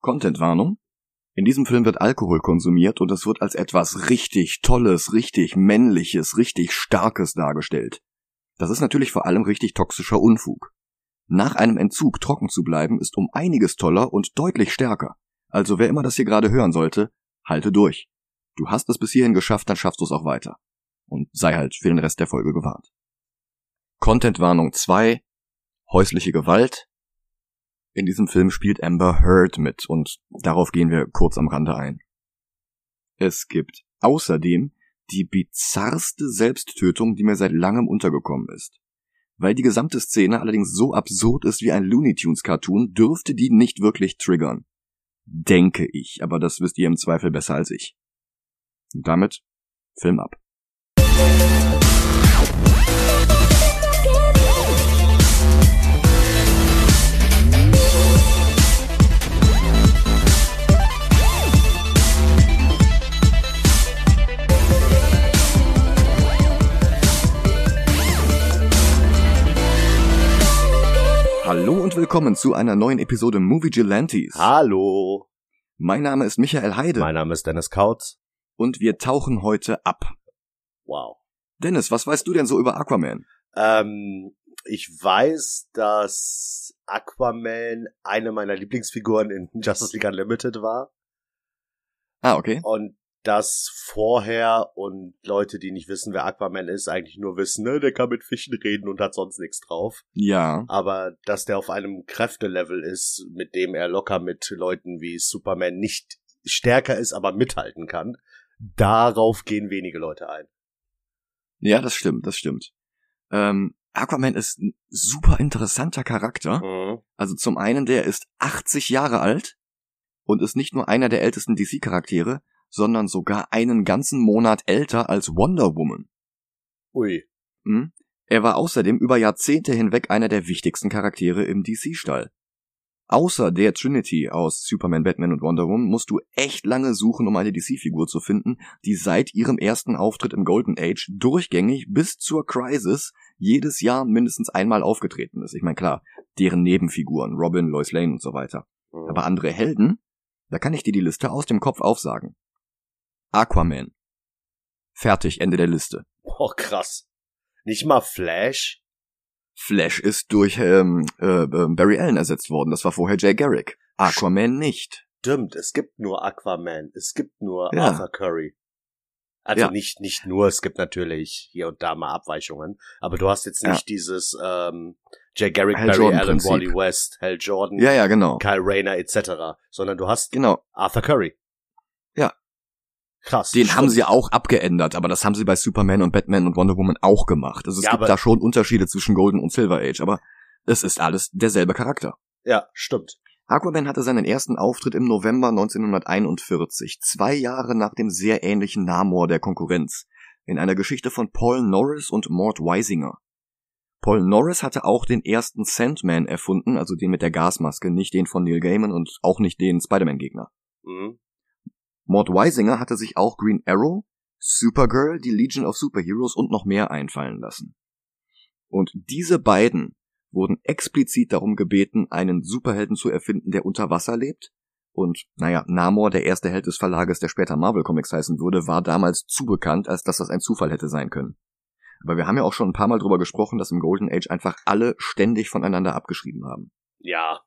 Contentwarnung. In diesem Film wird Alkohol konsumiert und es wird als etwas richtig Tolles, richtig Männliches, richtig Starkes dargestellt. Das ist natürlich vor allem richtig toxischer Unfug. Nach einem Entzug trocken zu bleiben ist um einiges toller und deutlich stärker. Also wer immer das hier gerade hören sollte, halte durch. Du hast es bis hierhin geschafft, dann schaffst du es auch weiter. Und sei halt für den Rest der Folge gewarnt. Contentwarnung 2. Häusliche Gewalt. In diesem Film spielt Amber Heard mit und darauf gehen wir kurz am Rande ein. Es gibt außerdem die bizarrste Selbsttötung, die mir seit langem untergekommen ist. Weil die gesamte Szene allerdings so absurd ist wie ein Looney Tunes Cartoon, dürfte die nicht wirklich triggern. Denke ich, aber das wisst ihr im Zweifel besser als ich. Und damit Film ab. Willkommen zu einer neuen Episode Movie Gelantes. Hallo. Mein Name ist Michael Heide. Mein Name ist Dennis Kautz. Und wir tauchen heute ab. Wow. Dennis, was weißt du denn so über Aquaman? Ähm, ich weiß, dass Aquaman eine meiner Lieblingsfiguren in Justice League Unlimited war. Ah, okay. Und dass vorher und Leute, die nicht wissen, wer Aquaman ist, eigentlich nur wissen, ne, der kann mit Fischen reden und hat sonst nichts drauf. Ja. Aber dass der auf einem Kräftelevel ist, mit dem er locker mit Leuten wie Superman nicht stärker ist, aber mithalten kann, darauf gehen wenige Leute ein. Ja, das stimmt, das stimmt. Ähm, Aquaman ist ein super interessanter Charakter. Mhm. Also zum einen, der ist 80 Jahre alt und ist nicht nur einer der ältesten DC-Charaktere, sondern sogar einen ganzen Monat älter als Wonder Woman. Ui. Hm? Er war außerdem über Jahrzehnte hinweg einer der wichtigsten Charaktere im DC-Stall. Außer der Trinity aus Superman, Batman und Wonder Woman musst du echt lange suchen, um eine DC-Figur zu finden, die seit ihrem ersten Auftritt im Golden Age durchgängig bis zur Crisis jedes Jahr mindestens einmal aufgetreten ist. Ich meine, klar, deren Nebenfiguren, Robin, Lois Lane und so weiter. Mhm. Aber andere Helden, da kann ich dir die Liste aus dem Kopf aufsagen. Aquaman. Fertig, Ende der Liste. Oh, krass. Nicht mal Flash? Flash ist durch ähm, äh, äh, Barry Allen ersetzt worden. Das war vorher Jay Garrick. Aquaman nicht. Stimmt, es gibt nur Aquaman. Es gibt nur Ja. Arthur Curry. Also Ja. nicht, nicht nur, es gibt natürlich hier und da mal Abweichungen. Aber du hast jetzt Ja. nicht dieses ähm, Jay Garrick, Hal Barry Jordan Allen, Prinzip. Wally West, Hal Jordan, Ja, ja, genau. Kyle Rayner etc. Sondern du hast Genau. Arthur Curry. Ja. Krass. Den stimmt. haben sie auch abgeändert, aber das haben sie bei Superman und Batman und Wonder Woman auch gemacht. Also es Ja, gibt da schon Unterschiede zwischen Golden und Silver Age, aber es ist alles derselbe Charakter. Ja, stimmt. Aquaman hatte seinen ersten Auftritt im November 1941, zwei Jahre nach dem sehr ähnlichen Namor der Konkurrenz, in einer Geschichte von Paul Norris und Mort Weisinger. Paul Norris hatte auch den ersten Sandman erfunden, also den mit der Gasmaske, nicht den von Neil Gaiman und auch nicht den Spider-Man-Gegner. Mhm. Mort Weisinger hatte sich auch Green Arrow, Supergirl, die Legion of Superheroes und noch mehr einfallen lassen. Und diese beiden wurden explizit darum gebeten, einen Superhelden zu erfinden, der unter Wasser lebt. Und naja, Namor, der erste Held des Verlages, der später Marvel Comics heißen würde, war damals zu bekannt, als dass das ein Zufall hätte sein können. Aber wir haben ja auch schon ein paar Mal drüber gesprochen, dass im Golden Age einfach alle ständig voneinander abgeschrieben haben. Ja.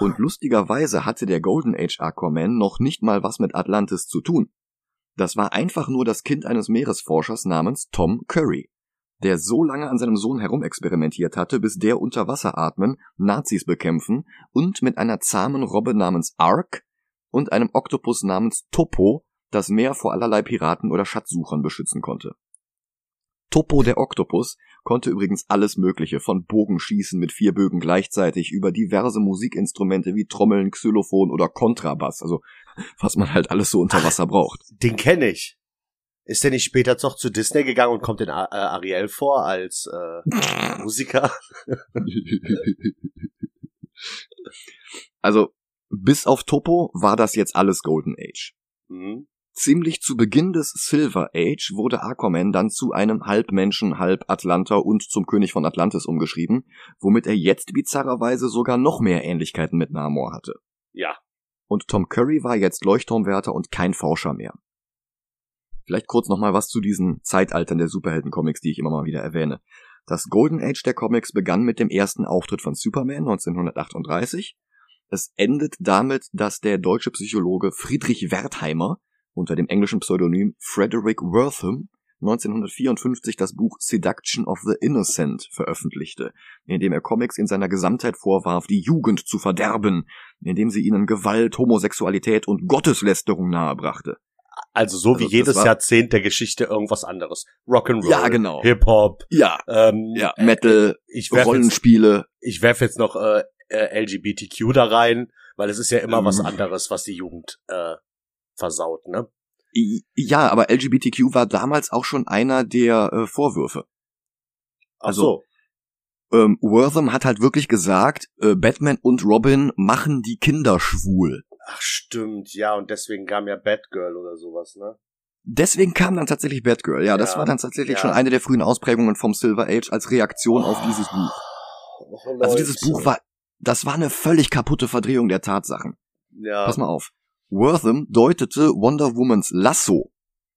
Und lustigerweise hatte der Golden Age Aquaman noch nicht mal was mit Atlantis zu tun. Das war einfach nur das Kind eines Meeresforschers namens Tom Curry, der so lange an seinem Sohn herumexperimentiert hatte, bis der unter Wasser atmen, Nazis bekämpfen und mit einer zahmen Robbe namens Ark und einem Oktopus namens Topo das Meer vor allerlei Piraten oder Schatzsuchern beschützen konnte. Topo der Oktopus konnte übrigens alles Mögliche von Bogenschießen mit vier Bögen gleichzeitig über diverse Musikinstrumente wie Trommeln, Xylophon oder Kontrabass, also was man halt alles so unter Wasser braucht. Den kenne ich. Ist der nicht später doch zu Disney gegangen und kommt in A- äh, Ariel vor als äh, Musiker? Also bis auf Topo war das jetzt alles Golden Age. Mhm. Ziemlich zu Beginn des Silver Age wurde Aquaman dann zu einem Halbmenschen, halb Atlanter und zum König von Atlantis umgeschrieben, womit er jetzt bizarrerweise sogar noch mehr Ähnlichkeiten mit Namor hatte. Ja. Und Tom Curry war jetzt Leuchtturmwärter und kein Forscher mehr. Vielleicht kurz nochmal was zu diesen Zeitaltern der Superhelden-Comics, die ich immer mal wieder erwähne. Das Golden Age der Comics begann mit dem ersten Auftritt von Superman 1938. Es endet damit, dass der deutsche Psychologe Friedrich Wertheimer unter dem englischen Pseudonym Frederick Wortham 1954 das Buch Seduction of the Innocent veröffentlichte, in dem er Comics in seiner Gesamtheit vorwarf, die Jugend zu verderben, indem sie ihnen Gewalt, Homosexualität und Gotteslästerung nahebrachte. Also so wie Also, jedes das war- Jahrzehnt der Geschichte irgendwas anderes. Rock'n'Roll, Ja, genau. Hip-Hop, Ja, ähm, ja, Metal, ich werfe jetzt, Rollenspiele. ich werf jetzt noch äh, äh, LGBTQ da rein, weil es ist ja immer was Ähm. anderes, was die Jugend äh, versaut, ne? Ja, aber LGBTQ war damals auch schon einer der äh, Vorwürfe. Ach Also- so. Ähm, Wortham hat halt wirklich gesagt, äh, Batman und Robin machen die Kinder schwul. Ach stimmt, ja, und deswegen kam ja Batgirl oder sowas, ne? Deswegen kam dann tatsächlich Batgirl. Ja, das Ja, war dann tatsächlich ja. schon eine der frühen Ausprägungen vom Silver Age als Reaktion auf dieses Buch. Oh, Also dieses. Buch war, das war eine völlig kaputte Verdrehung der Tatsachen. Ja. Pass mal auf. Wortham deutete Wonder Womans Lasso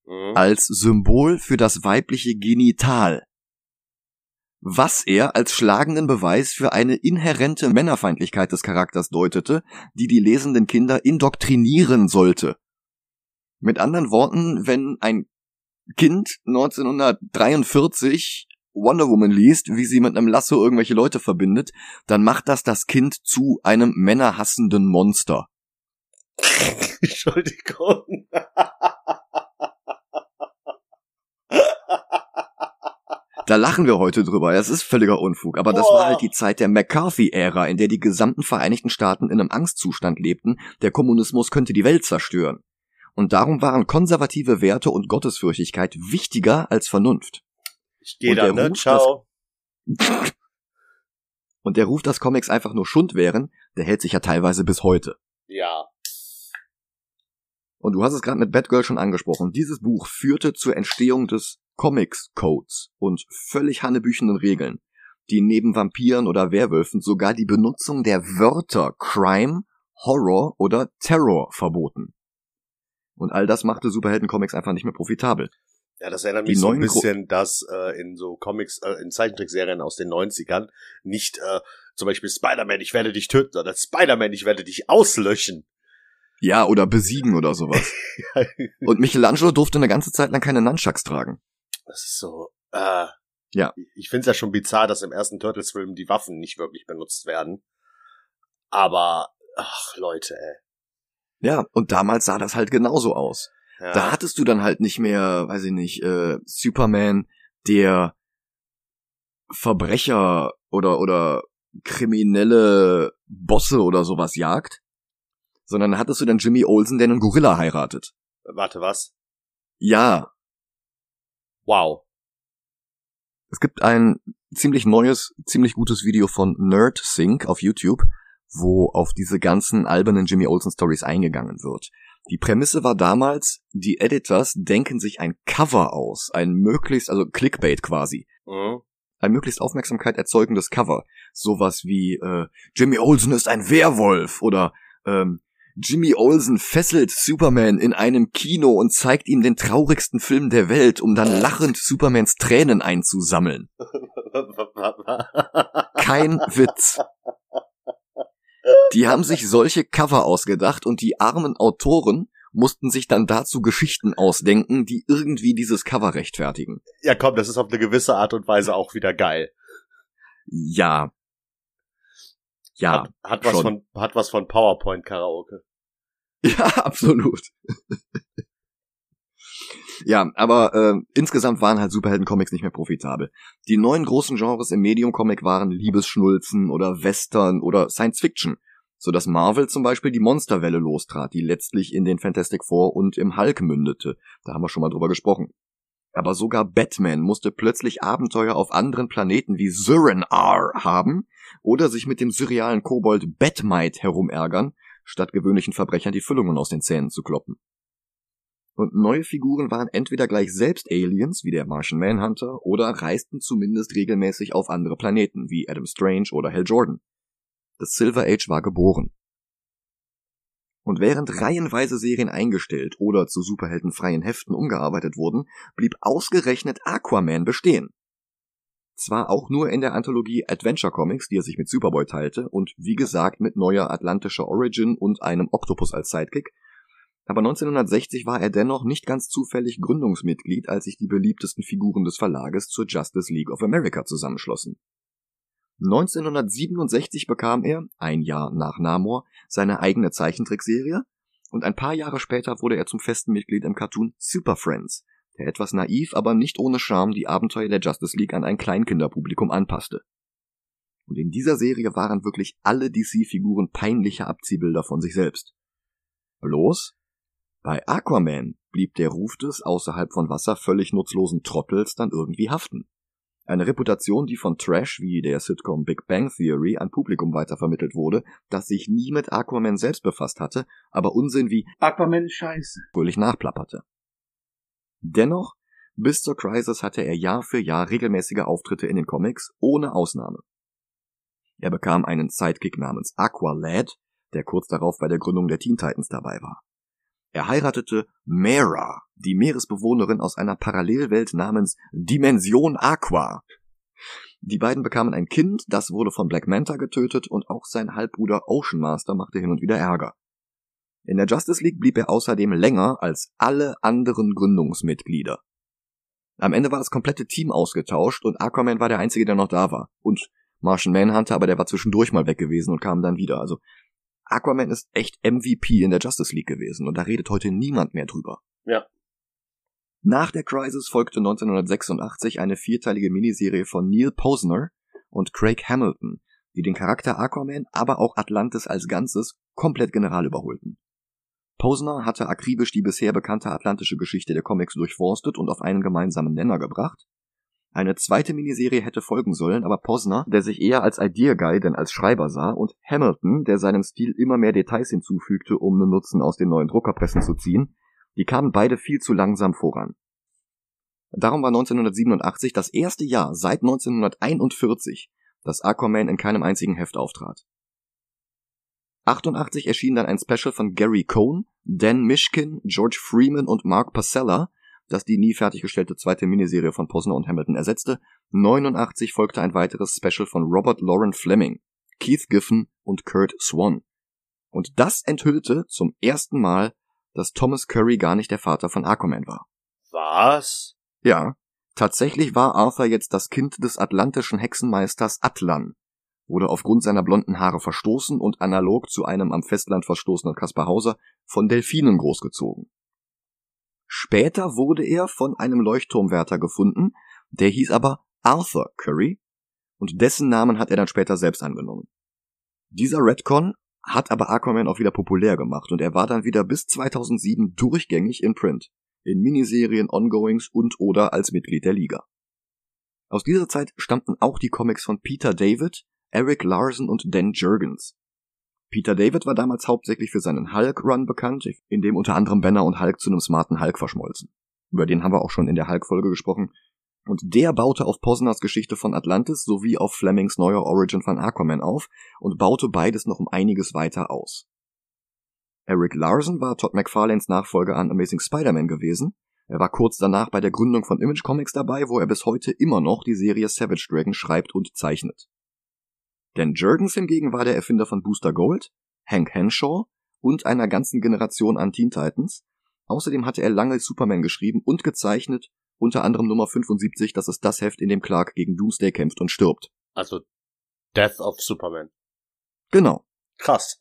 Mhm. als Symbol für das weibliche Genital. Was er als schlagenden Beweis für eine inhärente Männerfeindlichkeit des Charakters deutete, die die lesenden Kinder indoktrinieren sollte. Mit anderen Worten, wenn ein Kind 1943 Wonder Woman liest, wie sie mit einem Lasso irgendwelche Leute verbindet, dann macht das das Kind zu einem männerhassenden Monster. Entschuldigung. Da lachen wir heute drüber. Das ist völliger Unfug. Aber das Boah. war halt die Zeit der McCarthy-Ära, in der die gesamten Vereinigten Staaten in einem Angstzustand lebten. Der Kommunismus könnte die Welt zerstören. Und darum waren konservative Werte und Gottesfürchtigkeit wichtiger als Vernunft. Ich gehe dann, der ne? Ruf, Ciao. Und der Ruf, dass Comics einfach nur Schund wären, der hält sich ja teilweise bis heute. Ja. Und du hast es gerade mit Batgirl schon angesprochen. Dieses Buch führte zur Entstehung des Comics Codes und völlig hannebüchenden Regeln, die neben Vampiren oder Werwölfen sogar die Benutzung der Wörter Crime, Horror oder Terror verboten. Und all das machte Superhelden-Comics einfach nicht mehr profitabel. Ja, das erinnert mich so ein bisschen, dass äh, in so Comics, äh, in Zeichentrickserien aus den 90ern nicht äh, zum Beispiel Spider-Man, ich werde dich töten, sondern Spider-Man, ich werde dich auslöschen. Ja, oder besiegen oder sowas. Und Michelangelo durfte eine ganze Zeit lang keine Nunchucks tragen. Das ist so, äh, Ja. Ich finde es ja schon bizarr, dass im ersten Turtles-Film die Waffen nicht wirklich benutzt werden. Aber, ach, Leute, ey. Ja, und damals sah das halt genauso aus. Ja. Da hattest du dann halt nicht mehr, weiß ich nicht, äh, Superman, der Verbrecher oder oder kriminelle Bosse oder sowas jagt, sondern hattest du dann Jimmy Olsen, der einen Gorilla heiratet. Warte, was? Ja, Wow. es gibt ein ziemlich neues, ziemlich gutes Video von NerdSync auf YouTube, wo auf diese ganzen albernen Jimmy Olsen Stories eingegangen wird. Die Prämisse war damals, die Editors denken sich ein Cover aus, ein möglichst, also Clickbait quasi, Mhm. ein möglichst Aufmerksamkeit erzeugendes Cover. Sowas wie äh, Jimmy Olsen ist ein Werwolf oder ähm, Jimmy Olsen fesselt Superman in einem Kino und zeigt ihm den traurigsten Film der Welt, um dann lachend Supermans Tränen einzusammeln. Kein Witz. Die haben sich solche Cover ausgedacht und die armen Autoren mussten sich dann dazu Geschichten ausdenken, die irgendwie dieses Cover rechtfertigen. ja, komm, das ist auf eine gewisse Art und Weise auch wieder geil. Ja. Ja. Hat, hat was schon. von, hat was von PowerPoint-Karaoke. Ja, absolut. ja, aber äh, insgesamt waren halt Superhelden-Comics nicht mehr profitabel. Die neuen großen Genres im Medium-Comic waren Liebesschnulzen oder Western oder Science-Fiction, so dass Marvel zum Beispiel die Monsterwelle lostrat, die letztlich in den Fantastic Four und im Hulk mündete. Da haben wir schon mal drüber gesprochen. Aber sogar Batman musste plötzlich Abenteuer auf anderen Planeten wie Surin-R haben oder sich mit dem surrealen Kobold Batmite herumärgern, statt gewöhnlichen Verbrechern die Füllungen aus den Zähnen zu kloppen. Und neue Figuren waren entweder gleich selbst Aliens, wie der Martian Manhunter, oder reisten zumindest regelmäßig auf andere Planeten, wie Adam Strange oder Hal Jordan. Das Silver Age war geboren. Und während reihenweise Serien eingestellt oder zu superheldenfreien Heften umgearbeitet wurden, blieb ausgerechnet Aquaman bestehen. Zwar auch nur in der Anthologie Adventure Comics, die er sich mit Superboy teilte, und wie gesagt mit neuer atlantischer Origin und einem Oktopus als Sidekick, aber 1960 war er dennoch nicht ganz zufällig Gründungsmitglied, als sich die beliebtesten Figuren des Verlages zur Justice League of America zusammenschlossen. 1967 bekam er, ein Jahr nach Namor, seine eigene Zeichentrickserie und ein paar Jahre später wurde er zum festen Mitglied im Cartoon Super Friends, der etwas naiv, aber nicht ohne Charme die Abenteuer der Justice League an ein Kleinkinderpublikum anpasste. Und in dieser Serie waren wirklich alle DC-Figuren peinliche Abziehbilder von sich selbst. Bloß, bei Aquaman blieb der Ruf des außerhalb von Wasser völlig nutzlosen Trottels dann irgendwie haften. Eine Reputation, die von Trash wie der Sitcom Big Bang Theory an Publikum weitervermittelt wurde, das sich nie mit Aquaman selbst befasst hatte, aber Unsinn wie Aquaman scheiße fröhlich nachplapperte. Dennoch, bis zur Crisis hatte er Jahr für Jahr regelmäßige Auftritte in den Comics, ohne Ausnahme. Er bekam einen Sidekick namens Aqualad, der kurz darauf bei der Gründung der Teen Titans dabei war. Er heiratete Mera, die Meeresbewohnerin aus einer Parallelwelt namens Dimension Aqua. Die beiden bekamen ein Kind, das wurde von Black Manta getötet und auch sein Halbbruder Ocean Master machte hin und wieder Ärger. In der Justice League blieb er außerdem länger als alle anderen Gründungsmitglieder. Am Ende war das komplette Team ausgetauscht und Aquaman war der einzige, der noch da war. Und Martian Manhunter, aber der war zwischendurch mal weg gewesen und kam dann wieder. Also Aquaman ist echt MVP in der Justice League gewesen und da redet heute niemand mehr drüber. Ja. Nach der Crisis folgte 1986 eine vierteilige Miniserie von Neil Posner und Craig Hamilton, die den Charakter Aquaman, aber auch Atlantis als Ganzes komplett general überholten. Posner hatte akribisch die bisher bekannte atlantische Geschichte der Comics durchforstet und auf einen gemeinsamen Nenner gebracht eine zweite Miniserie hätte folgen sollen, aber Posner, der sich eher als Idea Guy denn als Schreiber sah, und Hamilton, der seinem Stil immer mehr Details hinzufügte, um einen Nutzen aus den neuen Druckerpressen zu ziehen, die kamen beide viel zu langsam voran. Darum war 1987 das erste Jahr seit 1941, dass Aquaman in keinem einzigen Heft auftrat. 88 erschien dann ein Special von Gary Cohn, Dan Mishkin, George Freeman und Mark Pasella, das die nie fertiggestellte zweite Miniserie von Posner und Hamilton ersetzte. 89 folgte ein weiteres Special von Robert Lauren Fleming, Keith Giffen und Kurt Swan. Und das enthüllte zum ersten Mal, dass Thomas Curry gar nicht der Vater von Aquaman war. Was? Ja, tatsächlich war Arthur jetzt das Kind des atlantischen Hexenmeisters Atlan, wurde aufgrund seiner blonden Haare verstoßen und analog zu einem am Festland verstoßenen Kaspar Hauser von Delfinen großgezogen. Später wurde er von einem Leuchtturmwärter gefunden, der hieß aber Arthur Curry und dessen Namen hat er dann später selbst angenommen. Dieser Redcon hat aber Aquaman auch wieder populär gemacht und er war dann wieder bis 2007 durchgängig in Print, in Miniserien, Ongoings und oder als Mitglied der Liga. Aus dieser Zeit stammten auch die Comics von Peter David, Eric Larson und Dan Jurgens. Peter David war damals hauptsächlich für seinen Hulk-Run bekannt, in dem unter anderem Banner und Hulk zu einem smarten Hulk verschmolzen. Über den haben wir auch schon in der Hulk-Folge gesprochen. Und der baute auf Posners Geschichte von Atlantis sowie auf Flemings neuer Origin von Aquaman auf und baute beides noch um einiges weiter aus. Eric Larson war Todd McFarlanes Nachfolger an Amazing Spider-Man gewesen. Er war kurz danach bei der Gründung von Image Comics dabei, wo er bis heute immer noch die Serie Savage Dragon schreibt und zeichnet. Dan Jurgens hingegen war der Erfinder von Booster Gold, Hank Henshaw und einer ganzen Generation an Teen Titans. Außerdem hatte er lange Superman geschrieben und gezeichnet, unter anderem Nummer 75, das ist das Heft, in dem Clark gegen Doomsday kämpft und stirbt. Also Death of Superman. Genau. Krass.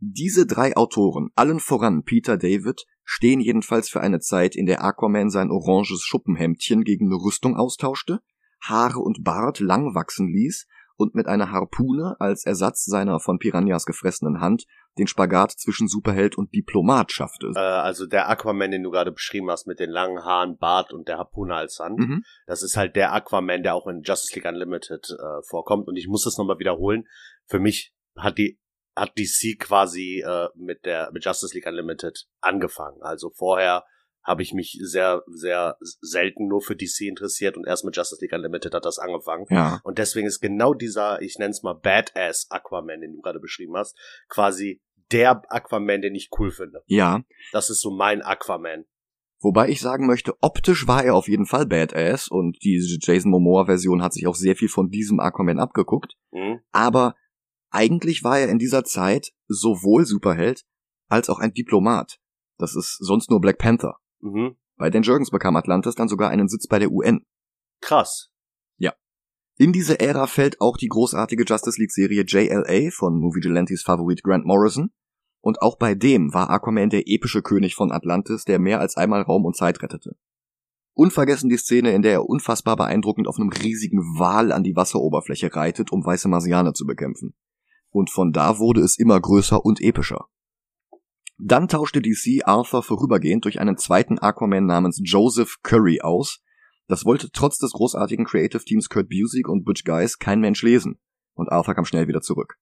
Diese drei Autoren, allen voran Peter David, stehen jedenfalls für eine Zeit, in der Aquaman sein oranges Schuppenhemdchen gegen eine Rüstung austauschte, Haare und Bart lang wachsen ließ und mit einer Harpune als Ersatz seiner von Piranhas gefressenen Hand den Spagat zwischen Superheld und Diplomat schaffte. Äh, also der Aquaman, den du gerade beschrieben hast, mit den langen Haaren, Bart und der Harpune als Hand, Mhm. das ist halt der Aquaman, der auch in Justice League Unlimited äh, vorkommt. Und ich muss das nochmal wiederholen. Für mich hat die hat DC quasi äh, mit der mit Justice League Unlimited angefangen. Also vorher habe ich mich sehr, sehr selten nur für DC interessiert und erst mit Justice League Unlimited hat das angefangen. Ja. Und deswegen ist genau dieser, ich nenne es mal Badass Aquaman, den du gerade beschrieben hast, quasi der Aquaman, den ich cool finde. Ja. Das ist so mein Aquaman. Wobei ich sagen möchte, optisch war er auf jeden Fall badass und die Jason Momoa Version hat sich auch sehr viel von diesem Aquaman abgeguckt. Mhm. Aber eigentlich war er in dieser Zeit sowohl Superheld als auch ein Diplomat. Das ist sonst nur Black Panther. Mhm. Bei Dan Jurgens bekam Atlantis dann sogar einen Sitz bei der UN. Krass. In diese Ära fällt auch die großartige Justice League Serie JLA von Movie Gelantes Favorit Grant Morrison. Und auch bei dem war Aquaman der epische König von Atlantis, der mehr als einmal Raum und Zeit rettete. Unvergessen die Szene, in der er unfassbar beeindruckend auf einem riesigen Wal an die Wasseroberfläche reitet, um weiße Marsianer zu bekämpfen. Und von da wurde es immer größer und epischer. Dann tauschte DC Arthur vorübergehend durch einen zweiten Aquaman namens Joseph Curry aus, das wollte trotz des großartigen Creative Teams Kurt Busiek und Butch Guys kein Mensch lesen. Und Arthur kam schnell wieder zurück.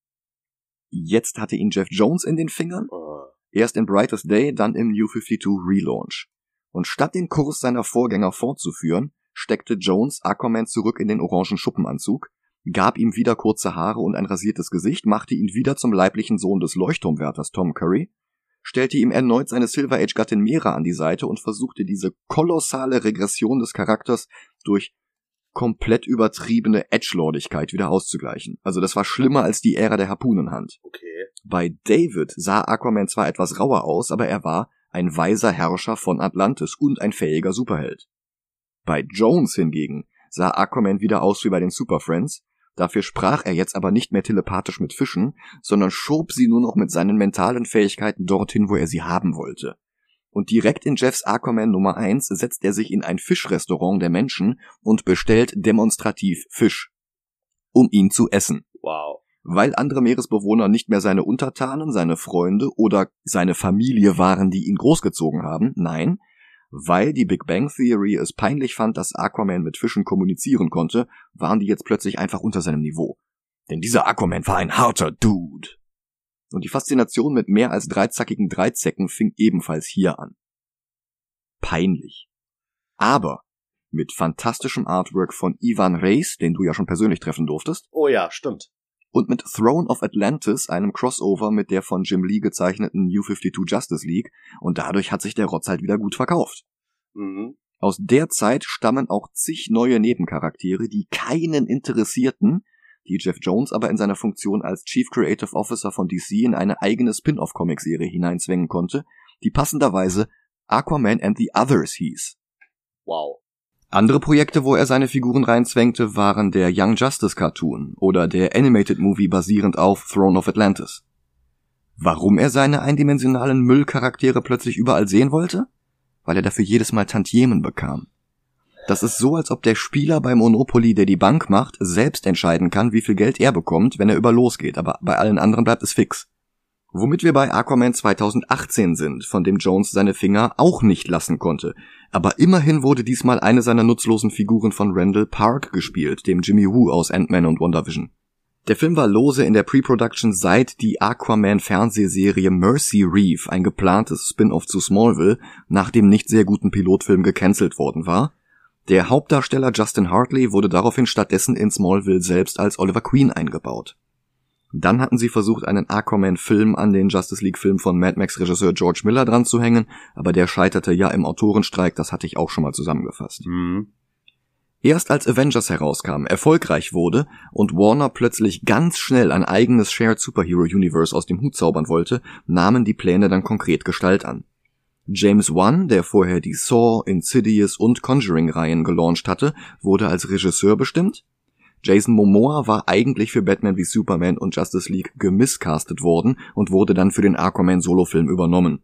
Jetzt hatte ihn Jeff Jones in den Fingern. Äh, Erst in Brightest Day, dann im New 52 Relaunch. Und statt den Kurs seiner Vorgänger fortzuführen, steckte Jones Aquaman zurück in den orangen Schuppenanzug, gab ihm wieder kurze Haare und ein rasiertes Gesicht, machte ihn wieder zum leiblichen Sohn des Leuchtturmwärters Tom Curry stellte ihm erneut seine Silver Age Gattin Mera an die Seite und versuchte diese kolossale Regression des Charakters durch komplett übertriebene Edgelordigkeit wieder auszugleichen. Also das war schlimmer als die Ära der Harpunenhand. okay. Bei David sah Aquaman zwar etwas rauer aus, aber er war ein weiser Herrscher von Atlantis und ein fähiger Superheld. Bei Jones hingegen sah Aquaman wieder aus wie bei den Super Friends, Dafür sprach er jetzt aber nicht mehr telepathisch mit Fischen, sondern schob sie nur noch mit seinen mentalen Fähigkeiten dorthin, wo er sie haben wollte. Und direkt in Jeffs Aquaman Nummer 1 setzt er sich in ein Fischrestaurant der Menschen und bestellt demonstrativ Fisch, um ihn zu essen. Wow. Weil andere Meeresbewohner nicht mehr seine Untertanen, seine Freunde oder seine Familie waren, die ihn großgezogen haben, nein, weil die Big Bang Theory es peinlich fand, dass Aquaman mit Fischen kommunizieren konnte, waren die jetzt plötzlich einfach unter seinem Niveau. Denn dieser Aquaman war ein harter Dude. Und die Faszination mit mehr als dreizackigen Dreizecken fing ebenfalls hier an. Peinlich. Aber mit fantastischem Artwork von Ivan Reis, den du ja schon persönlich treffen durftest, Oh ja, stimmt. Und mit Throne of Atlantis, einem Crossover mit der von Jim Lee gezeichneten New 52 Justice League, und dadurch hat sich der Rotz halt wieder gut verkauft. Mhm. Aus der Zeit stammen auch zig neue Nebencharaktere, die keinen interessierten, die Jeff Jones aber in seiner Funktion als Chief Creative Officer von DC in eine eigene Spin-off-Comic-Serie hineinzwängen konnte, die passenderweise Aquaman and the Others hieß. Wow. Andere Projekte, wo er seine Figuren reinzwängte, waren der Young Justice Cartoon oder der Animated Movie basierend auf Throne of Atlantis. Warum er seine eindimensionalen Müllcharaktere plötzlich überall sehen wollte? Weil er dafür jedes Mal Tantiemen bekam. Das ist so, als ob der Spieler bei Monopoly, der die Bank macht, selbst entscheiden kann, wie viel Geld er bekommt, wenn er über losgeht, aber bei allen anderen bleibt es fix. Womit wir bei Aquaman 2018 sind, von dem Jones seine Finger auch nicht lassen konnte. Aber immerhin wurde diesmal eine seiner nutzlosen Figuren von Randall Park gespielt, dem Jimmy Woo aus Ant-Man und WandaVision. Der Film war lose in der Pre-Production seit die Aquaman-Fernsehserie Mercy Reef, ein geplantes Spin-off zu Smallville, nach dem nicht sehr guten Pilotfilm gecancelt worden war. Der Hauptdarsteller Justin Hartley wurde daraufhin stattdessen in Smallville selbst als Oliver Queen eingebaut. Dann hatten sie versucht, einen Aquaman-Film an den Justice League-Film von Mad Max-Regisseur George Miller dran zu hängen, aber der scheiterte ja im Autorenstreik, das hatte ich auch schon mal zusammengefasst. Mhm. Erst als Avengers herauskam, erfolgreich wurde und Warner plötzlich ganz schnell ein eigenes Shared Superhero Universe aus dem Hut zaubern wollte, nahmen die Pläne dann konkret Gestalt an. James Wan, der vorher die Saw, Insidious und Conjuring-Reihen gelauncht hatte, wurde als Regisseur bestimmt. Jason Momoa war eigentlich für Batman wie Superman und Justice League gemiscastet worden und wurde dann für den Aquaman Solofilm übernommen.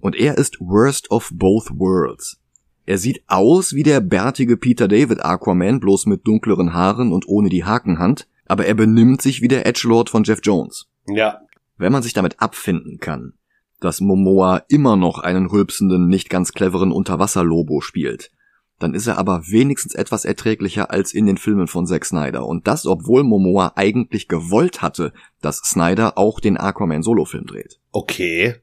Und er ist Worst of Both Worlds. Er sieht aus wie der bärtige Peter David Aquaman, bloß mit dunkleren Haaren und ohne die Hakenhand, aber er benimmt sich wie der Edgelord von Jeff Jones. Ja. Wenn man sich damit abfinden kann, dass Momoa immer noch einen rülpsenden, nicht ganz cleveren Unterwasser-Lobo spielt, dann ist er aber wenigstens etwas erträglicher als in den Filmen von Zack Snyder. Und das, obwohl Momoa eigentlich gewollt hatte, dass Snyder auch den Aquaman Solofilm dreht. Okay.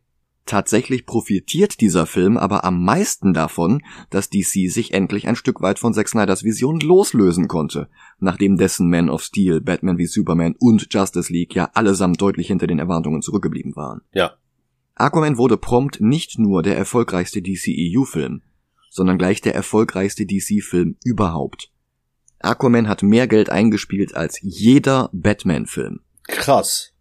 Tatsächlich profitiert dieser Film aber am meisten davon, dass DC sich endlich ein Stück weit von Zack Snyders Vision loslösen konnte, nachdem dessen Man of Steel, Batman wie Superman und Justice League ja allesamt deutlich hinter den Erwartungen zurückgeblieben waren. Ja. Aquaman wurde prompt nicht nur der erfolgreichste DCEU-Film, sondern gleich der erfolgreichste DC-Film überhaupt. Aquaman hat mehr Geld eingespielt als jeder Batman-Film. Krass.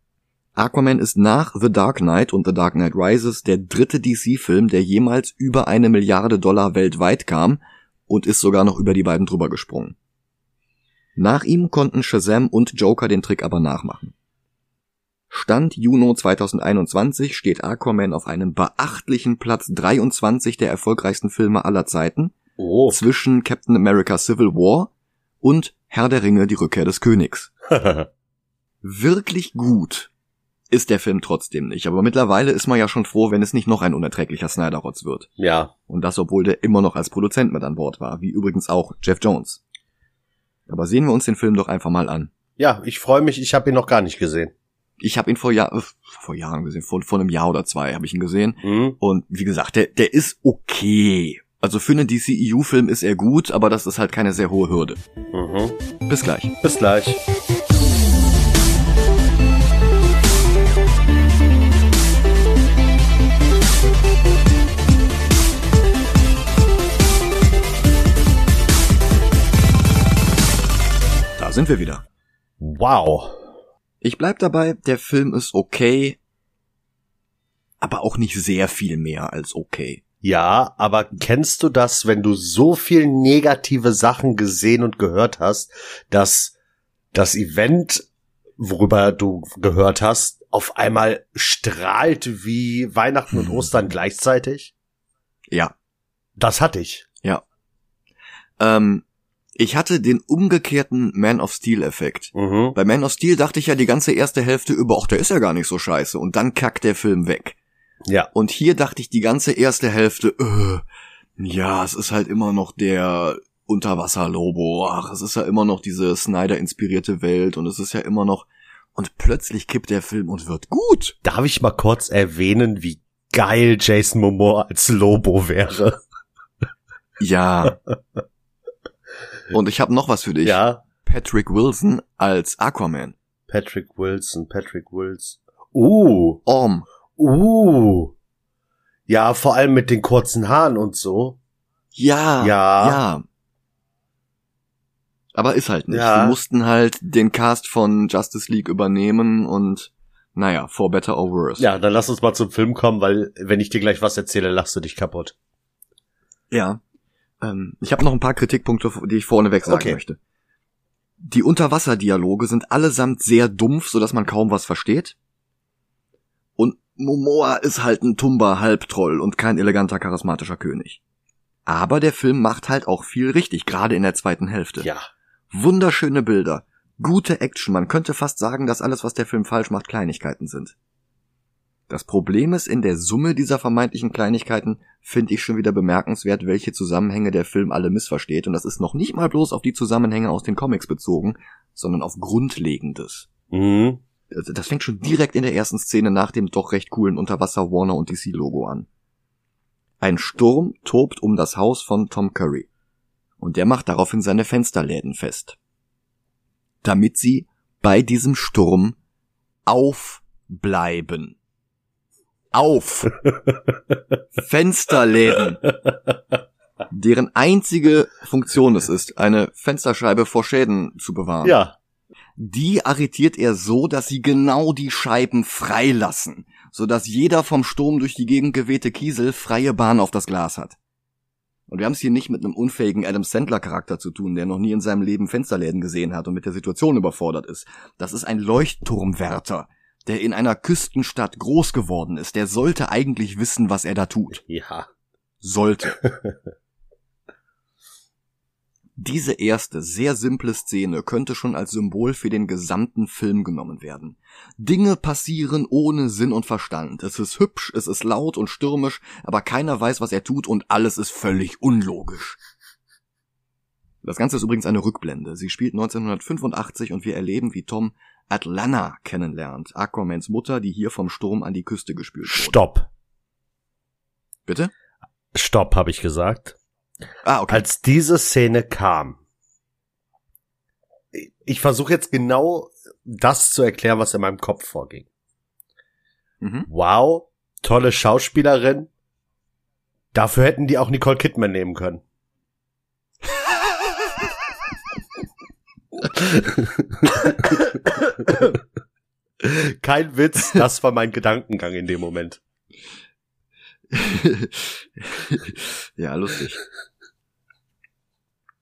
Aquaman ist nach The Dark Knight und The Dark Knight Rises der dritte DC-Film, der jemals über eine Milliarde Dollar weltweit kam und ist sogar noch über die beiden drüber gesprungen. Nach ihm konnten Shazam und Joker den Trick aber nachmachen. Stand Juno 2021 steht Aquaman auf einem beachtlichen Platz 23 der erfolgreichsten Filme aller Zeiten Oh. zwischen Captain America Civil War und Herr der Ringe die Rückkehr des Königs. Wirklich gut ist der Film trotzdem nicht, aber mittlerweile ist man ja schon froh, wenn es nicht noch ein unerträglicher Snyder-Rotz wird. ja. Und das, obwohl der immer noch als Produzent mit an Bord war, wie übrigens auch Jeff Jones. Aber sehen wir uns den Film doch einfach mal an. Ja, ich freue mich, ich habe ihn noch gar nicht gesehen. Ich habe ihn vor, Jahr, vor Jahren gesehen, vor, vor einem Jahr oder zwei habe ich ihn gesehen. Mhm. Und wie gesagt, der, der ist okay. Also für einen DCEU-Film ist er gut, aber das ist halt keine sehr hohe Hürde. Mhm. Bis gleich. Bis gleich. Da sind wir wieder. Wow. Ich bleib dabei, der Film ist okay, aber auch nicht sehr viel mehr als okay. Ja, aber kennst du das, wenn du so viel negative Sachen gesehen und gehört hast, dass das Event, worüber du gehört hast, auf einmal strahlt wie Weihnachten und Ostern gleichzeitig? Ja. Das hatte ich. Ähm, ich hatte den umgekehrten Man of Steel-Effekt. Mhm. Bei Man of Steel dachte ich ja die ganze erste Hälfte über, ach, der ist ja gar nicht so scheiße. Und dann kackt der Film weg. Ja. Und hier dachte ich die ganze erste Hälfte, äh, ja, es ist halt immer noch der Unterwasser-Lobo. Ach, es ist ja immer noch diese Snyder-inspirierte Welt und es ist ja immer noch. Und plötzlich kippt der Film und wird gut. Darf ich mal kurz erwähnen, wie geil Jason Momoa als Lobo wäre? Ja. und ich habe noch was für dich. Ja. Patrick Wilson als Aquaman. Patrick Wilson, Patrick Wilson. Uh, Orm. uh. Ja, vor allem mit den kurzen Haaren und so. Ja. Ja. Ja. Aber ist halt nicht. Ja. Sie mussten halt den Cast von Justice League übernehmen und naja, for better or worse. Ja, dann lass uns mal zum Film kommen, weil wenn ich dir gleich was erzähle, lachst du dich kaputt. Ja. Ähm, ich habe noch ein paar Kritikpunkte, die ich vorneweg sagen Okay. möchte. Die Unterwasserdialoge sind allesamt sehr dumpf, sodass man kaum was versteht. Und Momoa ist halt ein tumber Halbtroll und kein eleganter, charismatischer König. Aber der Film macht halt auch viel richtig, gerade in der zweiten Hälfte. Ja. Wunderschöne Bilder, gute Action, man könnte fast sagen, dass alles, was der Film falsch macht, Kleinigkeiten sind. Das Problem ist, in der Summe dieser vermeintlichen Kleinigkeiten finde ich schon wieder bemerkenswert, welche Zusammenhänge der Film alle missversteht, und das ist noch nicht mal bloß auf die Zusammenhänge aus den Comics bezogen, sondern auf Grundlegendes. Mhm. Also Das fängt schon direkt in der ersten Szene nach dem doch recht coolen Unterwasser Warner und DC Logo an. Ein Sturm tobt um das Haus von Tom Curry. Und der macht daraufhin seine Fensterläden fest. Damit sie bei diesem Sturm aufbleiben. Auf! Fensterläden! Deren einzige Funktion es ist, eine Fensterscheibe vor Schäden zu bewahren Ja. die arretiert er so, dass sie genau die Scheiben freilassen, sodass jeder vom Sturm durch die Gegend gewehte Kiesel freie Bahn auf das Glas hat. Und wir haben es hier nicht mit einem unfähigen Adam Sandler Charakter zu tun, der noch nie in seinem Leben Fensterläden gesehen hat und mit der Situation überfordert ist. Das ist ein Leuchtturmwärter, der in einer Küstenstadt groß geworden ist. Der sollte eigentlich wissen, was er da tut Ja. sollte. Diese erste, sehr simple Szene könnte schon als Symbol für den gesamten Film genommen werden. Dinge passieren ohne Sinn und Verstand. Es ist hübsch, es ist laut und stürmisch, aber keiner weiß, was er tut und alles ist völlig unlogisch. Das Ganze ist übrigens eine Rückblende. Sie spielt 1985 und wir erleben, wie Tom Atlanta kennenlernt, Aquamans Mutter, die hier vom Sturm an die Küste gespült wurde. Stopp. Bitte? Stopp, habe ich gesagt. Ah, okay. Als diese Szene kam, ich versuche jetzt genau das zu erklären, was in meinem Kopf vorging. Mhm. Wow, tolle Schauspielerin. Dafür hätten die auch Nicole Kidman nehmen können. Kein Witz, das war mein Gedankengang in dem Moment. ja, lustig.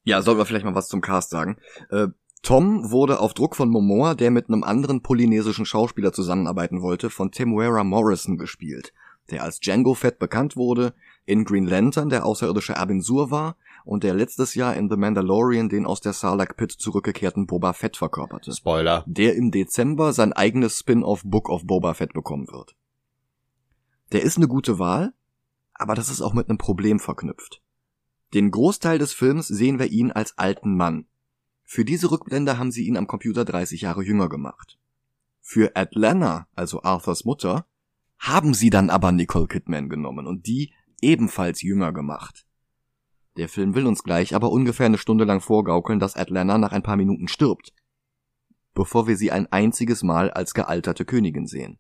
Ja, sollen wir vielleicht mal was zum Cast sagen. Äh, Tom wurde auf Druck von Momoa, der mit einem anderen polynesischen Schauspieler zusammenarbeiten wollte, von Temuera Morrison gespielt, der als Django Fett bekannt wurde, in Green Lantern der außerirdische Abin Sur war und der letztes Jahr in The Mandalorian den aus der Sarlacc Pit zurückgekehrten Boba Fett verkörperte. Spoiler. Der im Dezember sein eigenes Spin-off Book of Boba Fett bekommen wird. Der ist eine gute Wahl, aber das ist auch mit einem Problem verknüpft. Den Großteil des Films sehen wir ihn als alten Mann. Für diese Rückblende haben sie ihn am Computer 30 Jahre jünger gemacht. Für Atlanta, also Arthurs Mutter, haben sie dann aber Nicole Kidman genommen und die ebenfalls jünger gemacht. Der Film will uns gleich aber ungefähr eine Stunde lang vorgaukeln, dass Atlanta nach ein paar Minuten stirbt, bevor wir sie ein einziges Mal als gealterte Königin sehen.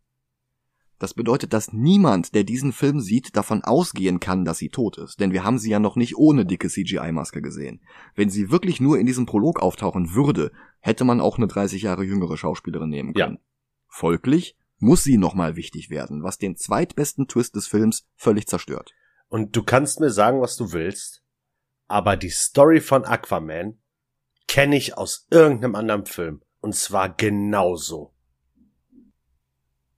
Das bedeutet, dass niemand, der diesen Film sieht, davon ausgehen kann, dass sie tot ist, denn wir haben sie ja noch nicht ohne dicke CGI-Maske gesehen. Wenn sie wirklich nur in diesem Prolog auftauchen würde, hätte man auch eine 30 Jahre jüngere Schauspielerin nehmen können. Ja. Folglich muss sie nochmal wichtig werden, was den zweitbesten Twist des Films völlig zerstört. Und du kannst mir sagen, was du willst, aber die Story von Aquaman kenne ich aus irgendeinem anderen Film. Und zwar genauso.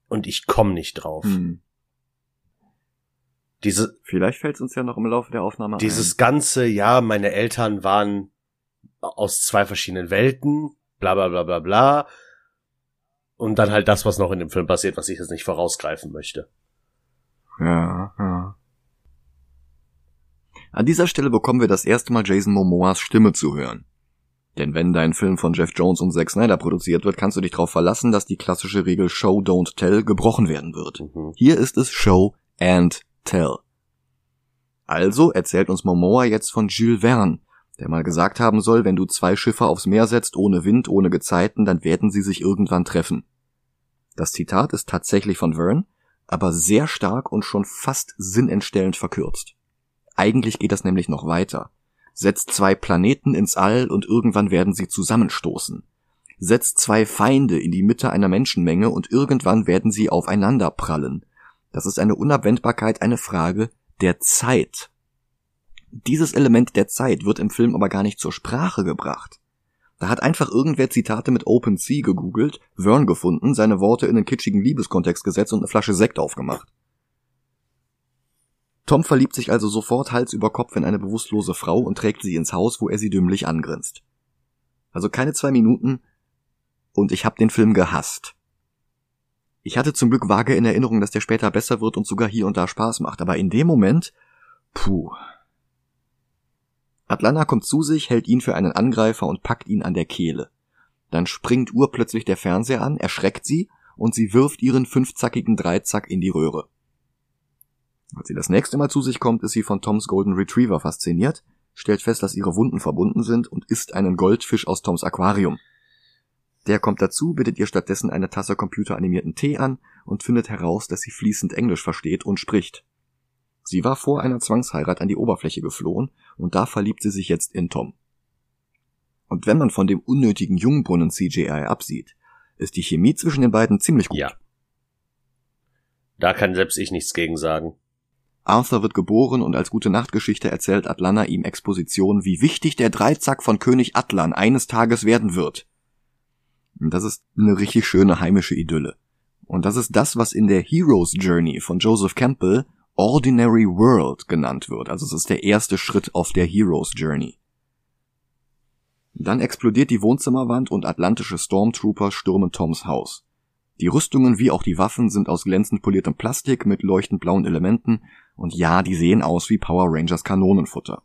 Und ich komme nicht drauf. Hm. Diese, Vielleicht fällt es uns ja noch im Laufe der Aufnahme dieses ganze, ja, meine Eltern waren aus zwei verschiedenen Welten, bla bla bla bla bla. Und dann halt das, was noch in dem Film passiert, was ich jetzt nicht vorausgreifen möchte. ein. Ja, ja. An dieser Stelle bekommen wir das erste Mal Jason Momoas Stimme zu hören. Denn wenn dein Film von Jeff Jones und Zack Snyder produziert wird, kannst du dich darauf verlassen, dass die klassische Regel Show, Don't Tell gebrochen werden wird. Mhm. Hier ist es Show and Tell. Also erzählt uns Momoa jetzt von Jules Verne, der mal gesagt haben soll, wenn du zwei Schiffe aufs Meer setzt, ohne Wind, ohne Gezeiten, dann werden sie sich irgendwann treffen. Das Zitat ist tatsächlich von Verne, aber sehr stark und schon fast sinnentstellend verkürzt. Eigentlich geht das nämlich noch weiter. Setzt zwei Planeten ins All und irgendwann werden sie zusammenstoßen. Setzt zwei Feinde in die Mitte einer Menschenmenge und irgendwann werden sie aufeinander prallen. Das ist eine Unabwendbarkeit, eine Frage der Zeit. Dieses Element der Zeit wird im Film aber gar nicht zur Sprache gebracht. Da hat einfach irgendwer Zitate mit Open Sea gegoogelt, Verne gefunden, seine Worte in einen kitschigen Liebeskontext gesetzt und eine Flasche Sekt aufgemacht. Tom verliebt sich also sofort Hals über Kopf in eine bewusstlose Frau und trägt sie ins Haus, wo er sie dümmlich angrinst. Also keine zwei Minuten und ich hab den Film gehasst. Ich hatte zum Glück vage in Erinnerung, dass der später besser wird und sogar hier und da Spaß macht, aber in dem Moment, puh. Atlanta kommt zu sich, hält ihn für einen Angreifer und packt ihn an der Kehle. Dann springt urplötzlich der Fernseher an, erschreckt sie und sie wirft ihren fünfzackigen Dreizack in die Röhre. Als sie das nächste Mal zu sich kommt, ist sie von Toms Golden Retriever fasziniert, stellt fest, dass ihre Wunden verbunden sind und isst einen Goldfisch aus Toms Aquarium. Der kommt dazu, bittet ihr stattdessen eine Tasse computeranimierten Tee an und findet heraus, dass sie fließend Englisch versteht und spricht. Sie war vor einer Zwangsheirat an die Oberfläche geflohen und da verliebt sie sich jetzt in Tom. Und wenn man von dem unnötigen Jungbrunnen CGI absieht, ist die Chemie zwischen den beiden ziemlich gut. Ja. Da kann selbst ich nichts gegen sagen. Arthur wird geboren und als gute Nachtgeschichte erzählt Atlanta ihm Exposition, wie wichtig der Dreizack von König Atlan eines Tages werden wird. Das ist eine richtig schöne heimische Idylle. Und das ist das, was in der Hero's Journey von Joseph Campbell Ordinary World genannt wird. Also es ist der erste Schritt auf der Hero's Journey. Dann explodiert die Wohnzimmerwand und atlantische Stormtrooper stürmen Toms Haus. Die Rüstungen wie auch die Waffen sind aus glänzend poliertem Plastik mit leuchtend blauen Elementen und ja, die sehen aus wie Power Rangers Kanonenfutter.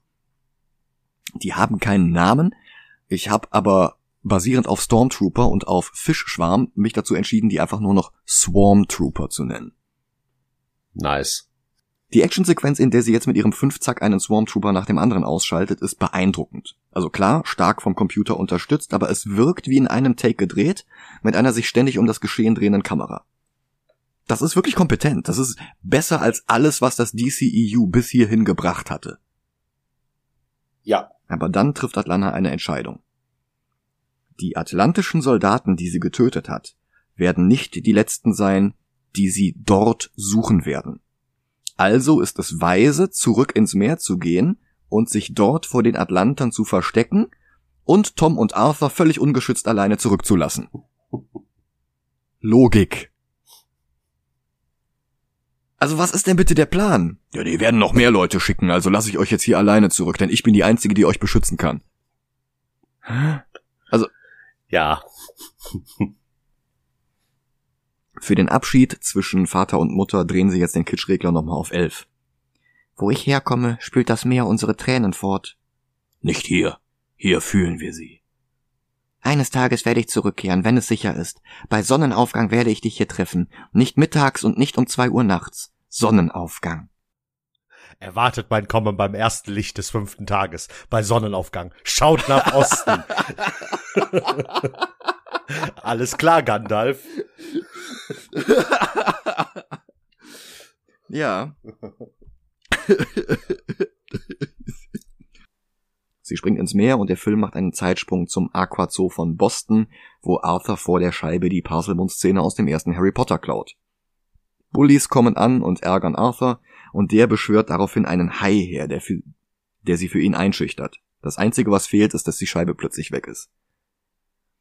Die haben keinen Namen, ich habe aber basierend auf Stormtrooper und auf Fischschwarm mich dazu entschieden, die einfach nur noch Swarm Trooper zu nennen. Nice. Die Actionsequenz, in der sie jetzt mit ihrem Fünfzack einen Swarmtrooper nach dem anderen ausschaltet, ist beeindruckend. Also klar, stark vom Computer unterstützt, aber es wirkt wie in einem Take gedreht, mit einer sich ständig um das Geschehen drehenden Kamera. Das ist wirklich kompetent. Das ist besser als alles, was das DCEU bis hierhin gebracht hatte. Ja. Aber dann trifft Atlanta eine Entscheidung. Die atlantischen Soldaten, die sie getötet hat, werden nicht die letzten sein, die sie dort suchen werden. Also ist es weise, zurück ins Meer zu gehen und sich dort vor den Atlantern zu verstecken und Tom und Arthur völlig ungeschützt alleine zurückzulassen. Logik. Also was ist denn bitte der Plan? Ja, die werden noch mehr Leute schicken, also lasse ich euch jetzt hier alleine zurück, denn ich bin die Einzige, die euch beschützen kann. Also. Ja. Für den Abschied zwischen Vater und Mutter drehen sie jetzt den Kitschregler nochmal auf elf. Wo ich herkomme, spült das Meer unsere Tränen fort. Nicht hier. Hier fühlen wir sie. Eines Tages werde ich zurückkehren, wenn es sicher ist. Bei Sonnenaufgang werde ich dich hier treffen. Nicht mittags und nicht um zwei Uhr nachts. Sonnenaufgang. Erwartet mein Kommen beim ersten Licht des fünften Tages, bei Sonnenaufgang. Schaut nach Osten. Alles klar, Gandalf. ja. Sie springt ins Meer und der Film macht einen Zeitsprung zum Aquazoo von Boston, wo Arthur vor der Scheibe die Parselmund-Szene aus dem ersten Harry Potter klaut. Bullies kommen an und ärgern Arthur und der beschwört daraufhin einen Hai her, der, für, der sie für ihn einschüchtert. Das einzige, was fehlt, ist, dass die Scheibe plötzlich weg ist.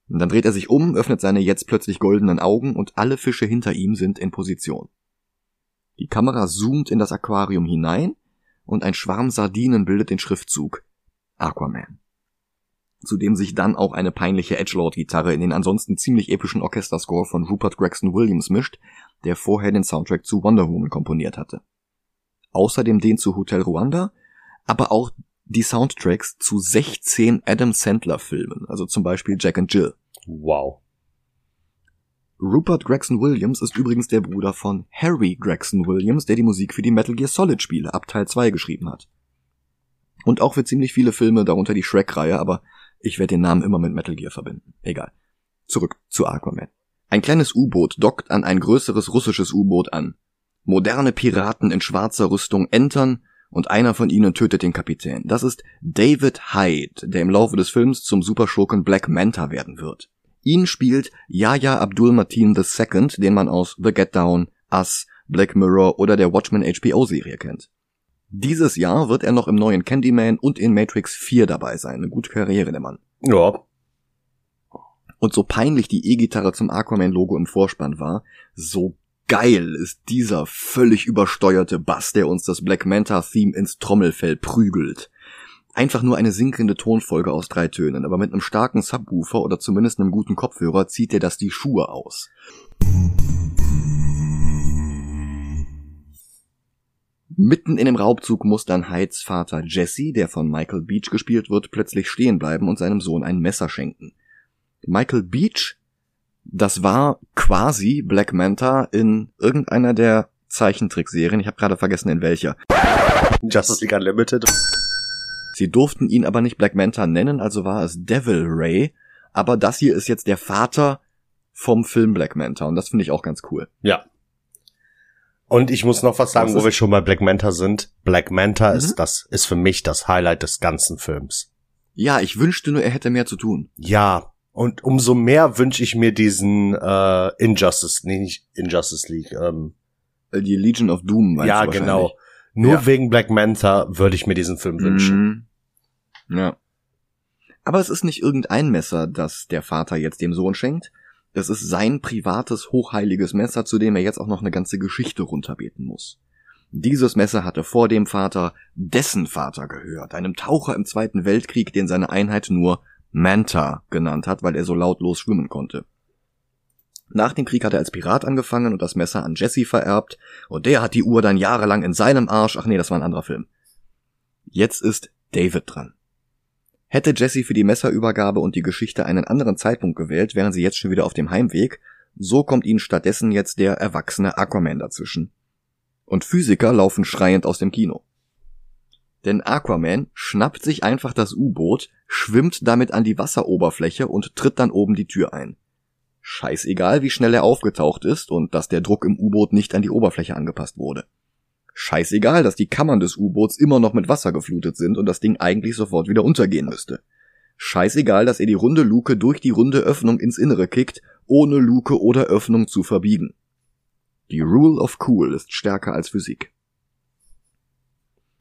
Und dann dreht er sich um, öffnet seine jetzt plötzlich goldenen Augen und alle Fische hinter ihm sind in Position. Die Kamera zoomt in das Aquarium hinein und ein Schwarm Sardinen bildet den Schriftzug Aquaman. Zudem sich dann auch eine peinliche Edgelord-Gitarre in den ansonsten ziemlich epischen Orchesterscore von Rupert Gregson Williams mischt, der vorher den Soundtrack zu Wonder Woman komponiert hatte. Außerdem den zu Hotel Rwanda, aber auch die Soundtracks zu 16 Adam Sandler Filmen, also zum Beispiel Jack and Jill. Wow. Rupert Gregson Williams ist übrigens der Bruder von Harry Gregson Williams, der die Musik für die Metal Gear Solid Spiele ab Teil 2 geschrieben hat. Und auch für ziemlich viele Filme, darunter die Shrek-Reihe, aber ich werde den Namen immer mit Metal Gear verbinden. Egal. Zurück zu Aquaman. Ein kleines U-Boot dockt an ein größeres russisches U-Boot an. Moderne Piraten in schwarzer Rüstung entern und einer von ihnen tötet den Kapitän. Das ist David Hyde, der im Laufe des Films zum Superschurken Black Manta werden wird. Ihn spielt Yahya Abdul Mateen II., den man aus The Get Down, Us, Black Mirror oder der Watchmen HBO-Serie kennt. Dieses Jahr wird er noch im neuen Candyman und in Matrix 4 dabei sein. Eine gute Karriere, der Mann. Ja. Und so peinlich die E-Gitarre zum Aquaman-Logo im Vorspann war, so geil ist dieser völlig übersteuerte Bass, der uns das Black Manta-Theme ins Trommelfell prügelt. Einfach nur eine sinkende Tonfolge aus drei Tönen, aber mit einem starken Subwoofer oder zumindest einem guten Kopfhörer zieht er das die Schuhe aus. Mitten in dem Raubzug muss dann Hydes Vater Jesse, der von Michael Beach gespielt wird, plötzlich stehen bleiben und seinem Sohn ein Messer schenken. Michael Beach, das war quasi Black Manta in irgendeiner der Zeichentrickserien. Ich habe gerade vergessen in welcher. Justice League Unlimited. Sie durften ihn aber nicht Black Manta nennen, also war es Devil Ray. Aber das hier ist jetzt der Vater vom Film Black Manta und das finde ich auch ganz cool. Ja. Und ich muss noch was sagen, wo wir schon bei Black Manta sind. Black Manta Mhm. ist das, ist für mich das Highlight des ganzen Films. Ja, ich wünschte nur, er hätte mehr zu tun. Ja. Und umso mehr wünsche ich mir diesen äh, Injustice, nee, nicht Injustice League. Ähm, Äh, Die Legion of Doom, ja, genau. Nur Ja. wegen Black Manta würde ich mir diesen Film wünschen. Mhm. Ja. Aber es ist nicht irgendein Messer, das der Vater jetzt dem Sohn schenkt. Es ist sein privates, hochheiliges Messer, zu dem er jetzt auch noch eine ganze Geschichte runterbeten muss. Dieses Messer hatte vor dem Vater dessen Vater gehört, einem Taucher im Zweiten Weltkrieg, den seine Einheit nur Manta genannt hat, weil er so lautlos schwimmen konnte. Nach dem Krieg hat er als Pirat angefangen und das Messer an Jesse vererbt, und der hat die Uhr dann jahrelang in seinem Arsch, ach nee, das war ein anderer Film. Jetzt ist David dran. Hätte Jesse für die Messerübergabe und die Geschichte einen anderen Zeitpunkt gewählt, wären sie jetzt schon wieder auf dem Heimweg, so kommt ihnen stattdessen jetzt der erwachsene Aquaman dazwischen. Und Physiker laufen schreiend aus dem Kino. Denn Aquaman schnappt sich einfach das U-Boot, schwimmt damit an die Wasseroberfläche und tritt dann oben die Tür ein. Scheißegal, wie schnell er aufgetaucht ist und dass der Druck im U-Boot nicht an die Oberfläche angepasst wurde. Scheißegal, dass die Kammern des U-Boots immer noch mit Wasser geflutet sind und das Ding eigentlich sofort wieder untergehen müsste. Scheißegal, dass er die runde Luke durch die runde Öffnung ins Innere kickt, ohne Luke oder Öffnung zu verbiegen. Die Rule of Cool ist stärker als Physik.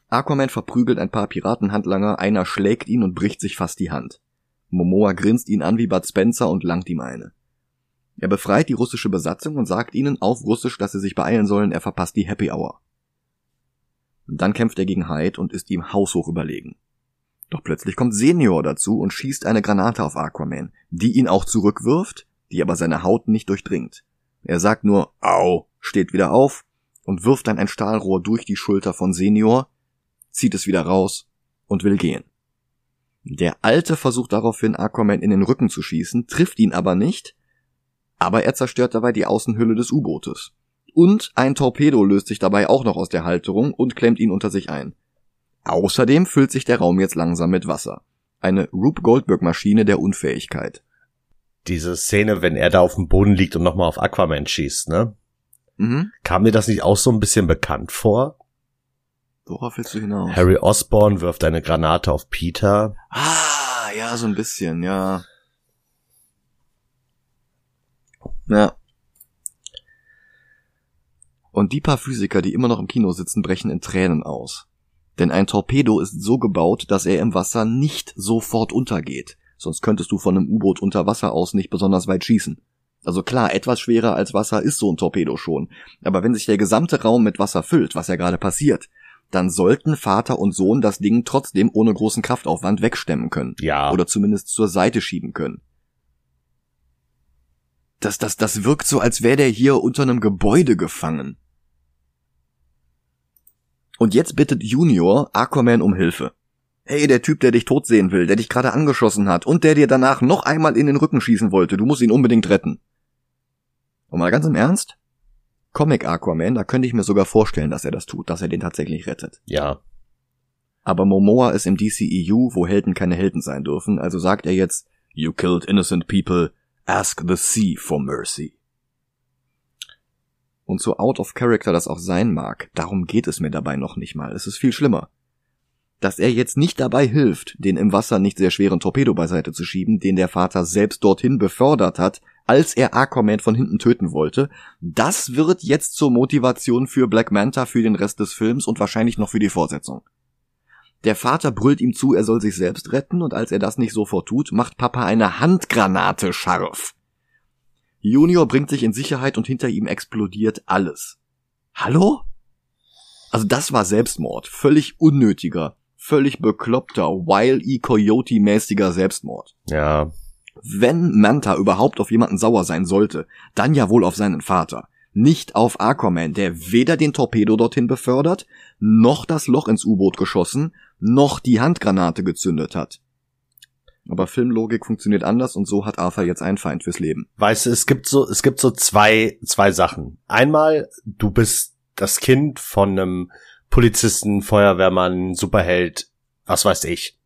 Aquaman verprügelt ein paar Piratenhandlanger, einer schlägt ihn und bricht sich fast die Hand. Momoa grinst ihn an wie Bud Spencer und langt ihm eine. Er befreit die russische Besatzung und sagt ihnen auf Russisch, dass sie sich beeilen sollen, er verpasst die Happy Hour. Dann kämpft er gegen Hyde und ist ihm haushoch überlegen. Doch plötzlich kommt Senior dazu und schießt eine Granate auf Aquaman, die ihn auch zurückwirft, die aber seine Haut nicht durchdringt. Er sagt nur Au, steht wieder auf und wirft dann ein Stahlrohr durch die Schulter von Senior, zieht es wieder raus und will gehen. Der Alte versucht daraufhin Aquaman in den Rücken zu schießen, trifft ihn aber nicht, aber er zerstört dabei die Außenhülle des U-Bootes. Und ein Torpedo löst sich dabei auch noch aus der Halterung und klemmt ihn unter sich ein. Außerdem füllt sich der Raum jetzt langsam mit Wasser. Eine Rube Goldberg Maschine der Unfähigkeit. Diese Szene, wenn er da auf dem Boden liegt und nochmal auf Aquaman schießt, ne? Mhm. Kam dir das nicht auch so ein bisschen bekannt vor? Worauf willst du hinaus? Harry Osborn wirft eine Granate auf Peter. Ah, ja, so ein bisschen, ja. Ja. Und die paar Physiker, die immer noch im Kino sitzen, brechen in Tränen aus. Denn ein Torpedo ist so gebaut, dass er im Wasser nicht sofort untergeht. Sonst könntest du von einem U-Boot unter Wasser aus nicht besonders weit schießen. Also klar, etwas schwerer als Wasser ist so ein Torpedo schon. Aber wenn sich der gesamte Raum mit Wasser füllt, was ja gerade passiert, dann sollten Vater und Sohn das Ding trotzdem ohne großen Kraftaufwand wegstemmen können. Ja. Oder zumindest zur Seite schieben können. Das, das, das wirkt so, als wäre der hier unter einem Gebäude gefangen. Und jetzt bittet Junior Aquaman um Hilfe. Hey, der Typ, der dich tot sehen will, der dich gerade angeschossen hat und der dir danach noch einmal in den Rücken schießen wollte, du musst ihn unbedingt retten. Und mal ganz im Ernst? Comic Aquaman, da könnte ich mir sogar vorstellen, dass er das tut, dass er den tatsächlich rettet. Ja. Aber Momoa ist im DCEU, wo Helden keine Helden sein dürfen, also sagt er jetzt, You killed innocent people, ask the sea for mercy. Und so out of character das auch sein mag, darum geht es mir dabei noch nicht mal, es ist viel schlimmer. Dass er jetzt nicht dabei hilft, den im Wasser nicht sehr schweren Torpedo beiseite zu schieben, den der Vater selbst dorthin befördert hat, als er Aquaman von hinten töten wollte, das wird jetzt zur Motivation für Black Manta für den Rest des Films und wahrscheinlich noch für die Fortsetzung. Der Vater brüllt ihm zu, er soll sich selbst retten, und als er das nicht sofort tut, macht Papa eine Handgranate scharf. Junior bringt sich in Sicherheit und hinter ihm explodiert alles. Hallo? Also das war Selbstmord, völlig unnötiger, völlig bekloppter, Wile E. Coyote-mäßiger Selbstmord. Ja. Wenn Manta überhaupt auf jemanden sauer sein sollte, dann ja wohl auf seinen Vater. Nicht auf Aquaman, der weder den Torpedo dorthin befördert, noch das Loch ins U-Boot geschossen, noch die Handgranate gezündet hat. Aber Filmlogik funktioniert anders und so hat Arthur jetzt einen Feind fürs Leben. Weißt du, es gibt so, es gibt so zwei, zwei Sachen. Einmal, du bist das Kind von einem Polizisten, Feuerwehrmann, Superheld, was weiß ich.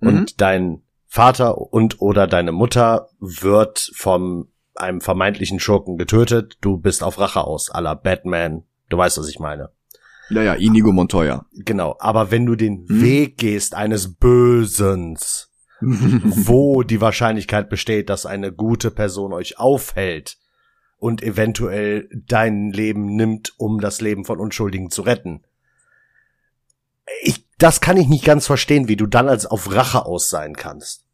Und Mhm. dein Vater und oder deine Mutter wird vom einem vermeintlichen Schurken getötet. Du bist auf Rache aus, la Batman. Du weißt, was ich meine. Naja, Inigo Montoya. Genau. Aber wenn du den Hm. Weg gehst eines Bösens, wo die Wahrscheinlichkeit besteht, dass eine gute Person euch aufhält und eventuell dein Leben nimmt, um das Leben von Unschuldigen zu retten. Ich, das kann ich nicht ganz verstehen, wie du dann als auf Rache aus sein kannst.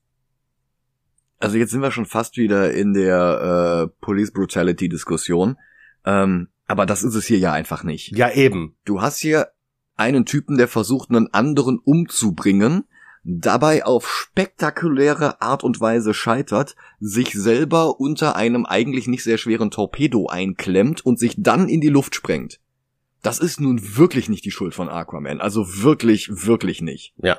Also jetzt sind wir schon fast wieder in der äh, Police Brutality Diskussion. Ähm, aber das ist es hier ja einfach nicht. Ja, eben. Du hast hier einen Typen, der versucht, einen anderen umzubringen, dabei auf spektakuläre Art und Weise scheitert, sich selber unter einem eigentlich nicht sehr schweren Torpedo einklemmt und sich dann in die Luft sprengt. Das ist nun wirklich nicht die Schuld von Aquaman. Also wirklich, wirklich nicht. Ja.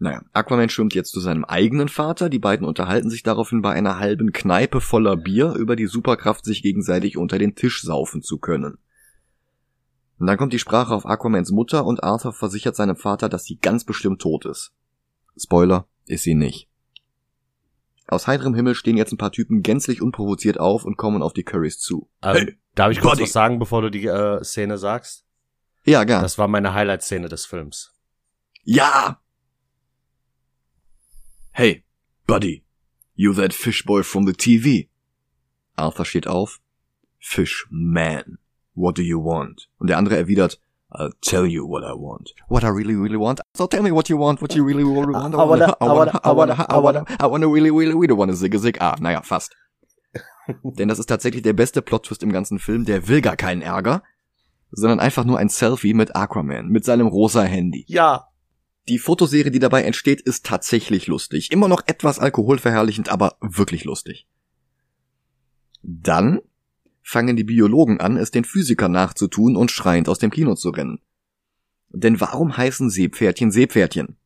Naja, Aquaman schwimmt jetzt zu seinem eigenen Vater, die beiden unterhalten sich daraufhin bei einer halben Kneipe voller Bier über die Superkraft, sich gegenseitig unter den Tisch saufen zu können. Und dann kommt die Sprache auf Aquamans Mutter und Arthur versichert seinem Vater, dass sie ganz bestimmt tot ist. Spoiler, ist sie nicht. Aus heiterem Himmel stehen jetzt ein paar Typen gänzlich unprovoziert auf und kommen auf die Currys zu. Ähm, hey, darf ich kurz Buddy. was sagen, bevor du die äh, Szene sagst? Ja, gern. Das war meine Highlight-Szene des Films. Ja! Hey, Buddy, you that fish boy from the TV. Arthur steht auf. Fish man, what do you want? Und der andere erwidert, I'll tell you what I want. What I really, really want. So tell me what you want, what you really, really want. I wanna, I wanna, I wanna, I wanna, I wanna really, really, really wanna zig, zig. Ah, naja, fast. Denn das ist tatsächlich der beste Plot-Twist im ganzen Film. Der will gar keinen Ärger, sondern einfach nur ein Selfie mit Aquaman, mit seinem rosa Handy. Ja. Die Fotoserie, die dabei entsteht, ist tatsächlich lustig. Immer noch etwas alkoholverherrlichend, aber wirklich lustig. Dann fangen die Biologen an, es den Physikern nachzutun und schreiend aus dem Kino zu rennen. Denn warum heißen Seepferdchen Seepferdchen?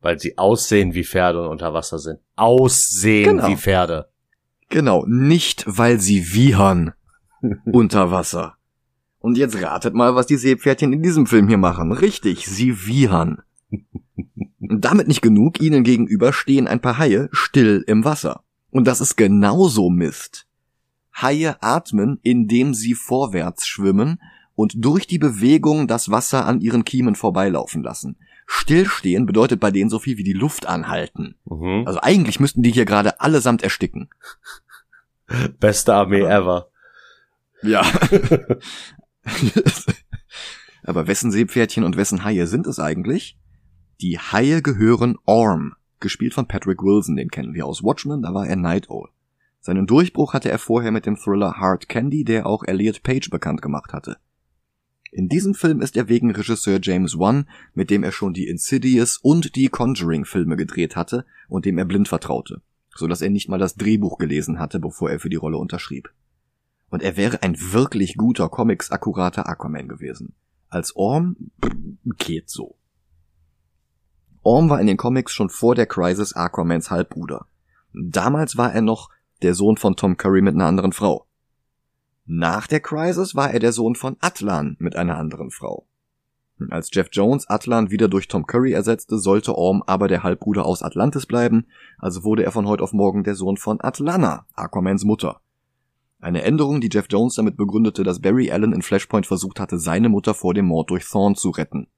Weil sie aussehen wie Pferde und unter Wasser sind. Aussehen genau. wie Pferde. Genau, nicht weil sie wiehern unter Wasser. Und jetzt ratet mal, was die Seepferdchen in diesem Film hier machen. Richtig, sie wiehern. Damit nicht genug, ihnen gegenüber stehen ein paar Haie still im Wasser. Und das ist genauso Mist. Haie atmen, indem sie vorwärts schwimmen und durch die Bewegung das Wasser an ihren Kiemen vorbeilaufen lassen. Stillstehen bedeutet bei denen so viel wie die Luft anhalten. Mhm. Also eigentlich müssten die hier gerade allesamt ersticken. Beste Armee ever. Ja. Aber wessen Seepferdchen und wessen Haie sind es eigentlich? Die Haie gehören Orm, gespielt von Patrick Wilson, den kennen wir aus Watchmen, da war er Night Owl. Seinen Durchbruch hatte er vorher mit dem Thriller Hard Candy, der auch Elliot Page bekannt gemacht hatte. In diesem Film ist er wegen Regisseur James Wan, mit dem er schon die Insidious und die Conjuring Filme gedreht hatte und dem er blind vertraute, so dass er nicht mal das Drehbuch gelesen hatte, bevor er für die Rolle unterschrieb. Und er wäre ein wirklich guter Comics akkurater Aquaman gewesen. Als Orm geht so. Orm war in den Comics schon vor der Crisis Aquamans Halbbruder. Damals war er noch der Sohn von Tom Curry mit einer anderen Frau. Nach der Crisis war er der Sohn von Atlan mit einer anderen Frau. Als Jeff Jones Atlan wieder durch Tom Curry ersetzte, sollte Orm aber der Halbbruder aus Atlantis bleiben, also wurde er von heute auf morgen der Sohn von Atlana, Aquamans Mutter. Eine Änderung, die Jeff Jones damit begründete, dass Barry Allen in Flashpoint versucht hatte, seine Mutter vor dem Mord durch Thorn zu retten.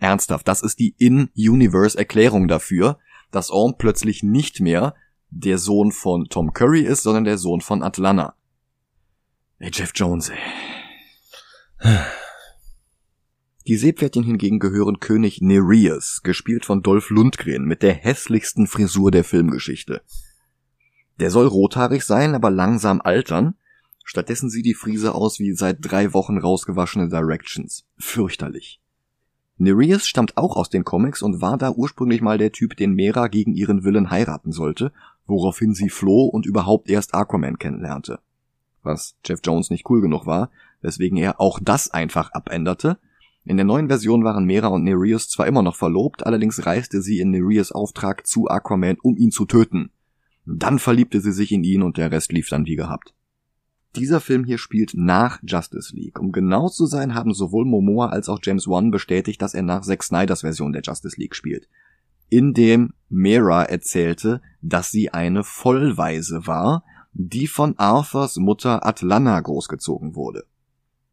Ernsthaft, das ist die In-Universe-Erklärung dafür, dass Orm plötzlich nicht mehr der Sohn von Tom Curry ist, sondern der Sohn von Atlanta. Ey, Jeff Jones, ey. Die Seepferdchen hingegen gehören König Nereus, gespielt von Dolph Lundgren, mit der hässlichsten Frisur der Filmgeschichte. Der soll rothaarig sein, aber langsam altern. Stattdessen sieht die Frise aus wie seit drei Wochen rausgewaschene Directions. Fürchterlich. Nereus stammt auch aus den Comics und war da ursprünglich mal der Typ, den Mera gegen ihren Willen heiraten sollte woraufhin sie floh und überhaupt erst Aquaman kennenlernte. Was Jeff Jones nicht cool genug war, weswegen er auch das einfach abänderte. In der neuen Version waren Mera und Nereus zwar immer noch verlobt, allerdings reiste sie in Nereus Auftrag zu Aquaman, um ihn zu töten. Dann verliebte sie sich in ihn und der Rest lief dann wie gehabt. Dieser Film hier spielt nach Justice League. Um genau zu sein, haben sowohl Momoa als auch James Wan bestätigt, dass er nach Zack Snyders Version der Justice League spielt in dem Mera erzählte, dass sie eine Vollweise war, die von Arthurs Mutter Atlanta großgezogen wurde.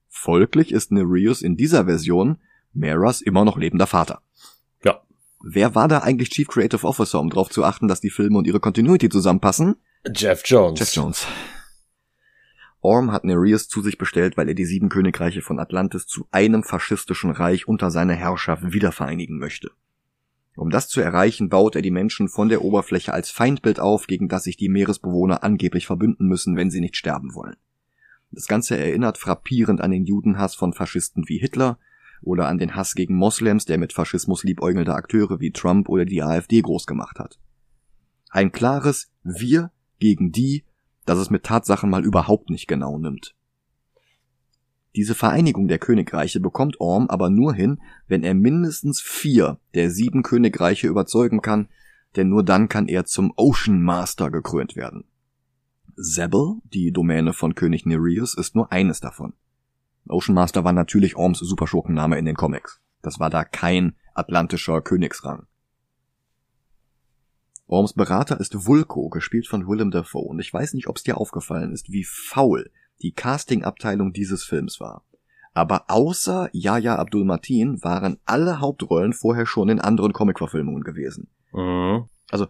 Folglich ist Nereus in dieser Version Meras immer noch lebender Vater. Ja. Wer war da eigentlich Chief Creative Officer, um darauf zu achten, dass die Filme und ihre Continuity zusammenpassen? Jeff Jones. Jeff Jones. Orm hat Nereus zu sich bestellt, weil er die sieben Königreiche von Atlantis zu einem faschistischen Reich unter seiner Herrschaft wiedervereinigen möchte. Um das zu erreichen, baut er die Menschen von der Oberfläche als Feindbild auf, gegen das sich die Meeresbewohner angeblich verbünden müssen, wenn sie nicht sterben wollen. Das Ganze erinnert frappierend an den Judenhass von Faschisten wie Hitler oder an den Hass gegen Moslems, der mit Faschismus liebäugelnde Akteure wie Trump oder die AfD groß gemacht hat. Ein klares Wir gegen die, das es mit Tatsachen mal überhaupt nicht genau nimmt. Diese Vereinigung der Königreiche bekommt Orm aber nur hin, wenn er mindestens vier der sieben Königreiche überzeugen kann, denn nur dann kann er zum Ocean Master gekrönt werden. Zebel, die Domäne von König Nereus, ist nur eines davon. Ocean Master war natürlich Orms Superschurkenname in den Comics. Das war da kein atlantischer Königsrang. Orms Berater ist Vulko, gespielt von Willem Dafoe, und ich weiß nicht, ob es dir aufgefallen ist, wie faul die Casting-Abteilung dieses Films war. Aber außer Yahya Abdul Mateen waren alle Hauptrollen vorher schon in anderen Comic-Verfilmungen gewesen. Mhm. Also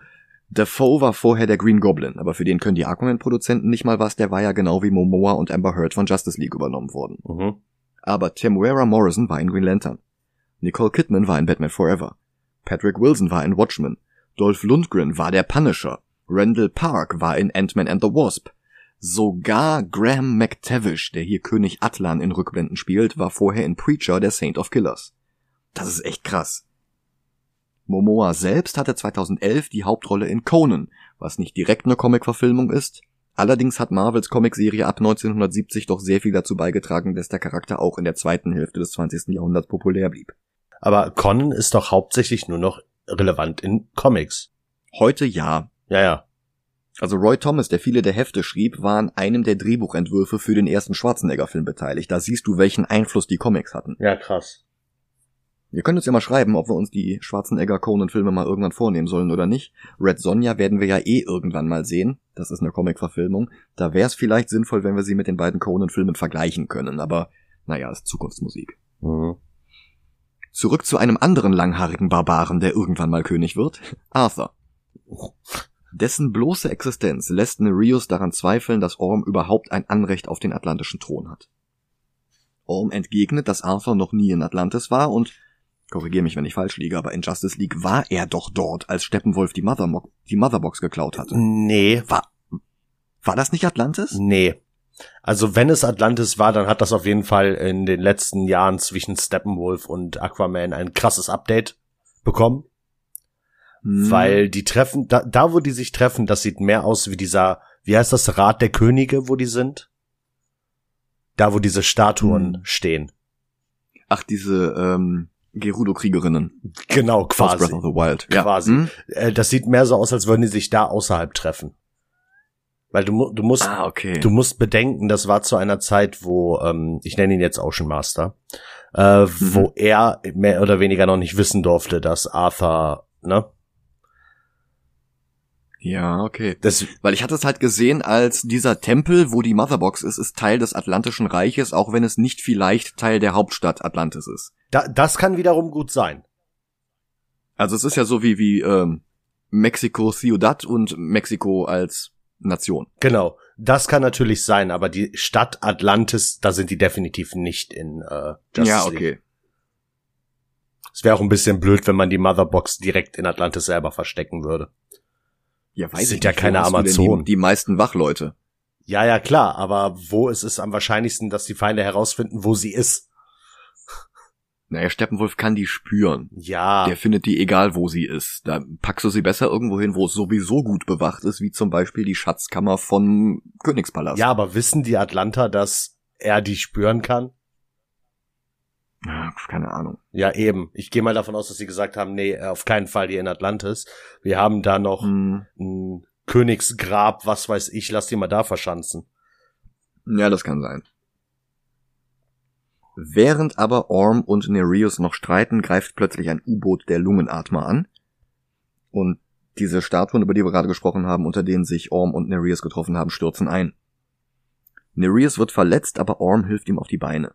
Dafoe war vorher der Green Goblin, aber für den können die Aquaman-Produzenten nicht mal was, der war ja genau wie Momoa und Amber Heard von Justice League übernommen worden. Mhm. Aber Temuera Morrison war in Green Lantern. Nicole Kidman war in Batman Forever. Patrick Wilson war in Watchmen. Dolph Lundgren war der Punisher. Randall Park war in Ant-Man and the Wasp. Sogar Graham McTavish, der hier König Atlan in Rückblenden spielt, war vorher in Preacher der Saint of Killers. Das ist echt krass. Momoa selbst hatte 2011 die Hauptrolle in Conan, was nicht direkt eine Comic-Verfilmung ist. Allerdings hat Marvels Comicserie ab 1970 doch sehr viel dazu beigetragen, dass der Charakter auch in der zweiten Hälfte des 20. Jahrhunderts populär blieb. Aber Conan ist doch hauptsächlich nur noch relevant in Comics. Heute ja. Ja, ja. Also Roy Thomas, der viele der Hefte schrieb, war an einem der Drehbuchentwürfe für den ersten Schwarzenegger-Film beteiligt. Da siehst du, welchen Einfluss die Comics hatten. Ja, krass. Ihr könnt uns ja mal schreiben, ob wir uns die Schwarzenegger-Conan-Filme mal irgendwann vornehmen sollen oder nicht. Red Sonja werden wir ja eh irgendwann mal sehen. Das ist eine Comic-Verfilmung. Da wäre es vielleicht sinnvoll, wenn wir sie mit den beiden Conan-Filmen vergleichen können. Aber naja, ist Zukunftsmusik. Mhm. Zurück zu einem anderen langhaarigen Barbaren, der irgendwann mal König wird. Arthur. Dessen bloße Existenz lässt Nereus daran zweifeln, dass Orm überhaupt ein Anrecht auf den atlantischen Thron hat. Orm entgegnet, dass Arthur noch nie in Atlantis war und korrigiere mich, wenn ich falsch liege, aber in Justice League war er doch dort, als Steppenwolf die, Mothermo die Motherbox geklaut hatte. Nee, War, war das nicht Atlantis? nee. Also wenn es Atlantis war, dann hat das auf jeden Fall in den letzten Jahren zwischen Steppenwolf und Aquaman ein krasses Update bekommen. Hm. Weil die treffen, da, da wo die sich treffen, das sieht mehr aus wie dieser, wie heißt das, Rat der Könige, wo die sind? Da, wo diese Statuen Hm. stehen. Ach, diese ähm, Gerudo-Kriegerinnen Genau, aus quasi. Breath of the Wild. Quasi. Hm? Äh, das sieht mehr so aus, als würden die sich da außerhalb treffen. Weil du, du musst, Ah, okay. du musst bedenken, das war zu einer Zeit, wo, ähm, ich nenne ihn jetzt Ocean Master, äh, Mhm. wo er mehr oder weniger noch nicht wissen durfte, dass Arthur, ne? Ja, okay. Das, Weil ich hatte es halt gesehen als dieser Tempel, wo die Motherbox ist, ist Teil des Atlantischen Reiches, auch wenn es nicht vielleicht Teil der Hauptstadt Atlantis ist. da, das kann wiederum gut sein. Also es ist ja so wie, wie ähm, Mexiko Ciudad und Mexiko als Nation. Genau. Das kann natürlich sein, aber die Stadt Atlantis, da sind die definitiv nicht in äh, Justice ja, League. okay. Es wäre auch ein bisschen blöd, wenn man die Motherbox direkt in Atlantis selber verstecken würde. Ja, weiß Sind ich ja nicht, keine Amazonen. Die, die meisten Wachleute. Ja, ja, klar, aber wo ist es am wahrscheinlichsten, dass die Feinde herausfinden, wo sie ist? Naja, Steppenwolf kann die spüren. Ja, Der findet die egal, wo sie ist. Da packst du sie besser irgendwo hin, wo es sowieso gut bewacht ist, wie zum Beispiel die Schatzkammer vom Königspalast. ja, aber wissen die Atlanter, dass er die spüren kann? Ja, keine Ahnung. Ja, eben. Ich gehe mal davon aus, dass sie gesagt haben, nee, auf keinen Fall hier in Atlantis. Wir haben da noch Hm. ein Königsgrab, was weiß ich, lass die mal da verschanzen. Ja, das kann sein. Während aber Orm und Nereus noch streiten, greift plötzlich ein U-Boot der Lungenatmer an. Und diese Statuen, über die wir gerade gesprochen haben, unter denen sich Orm und Nereus getroffen haben, stürzen ein. Nereus wird verletzt, aber Orm hilft ihm auf die Beine.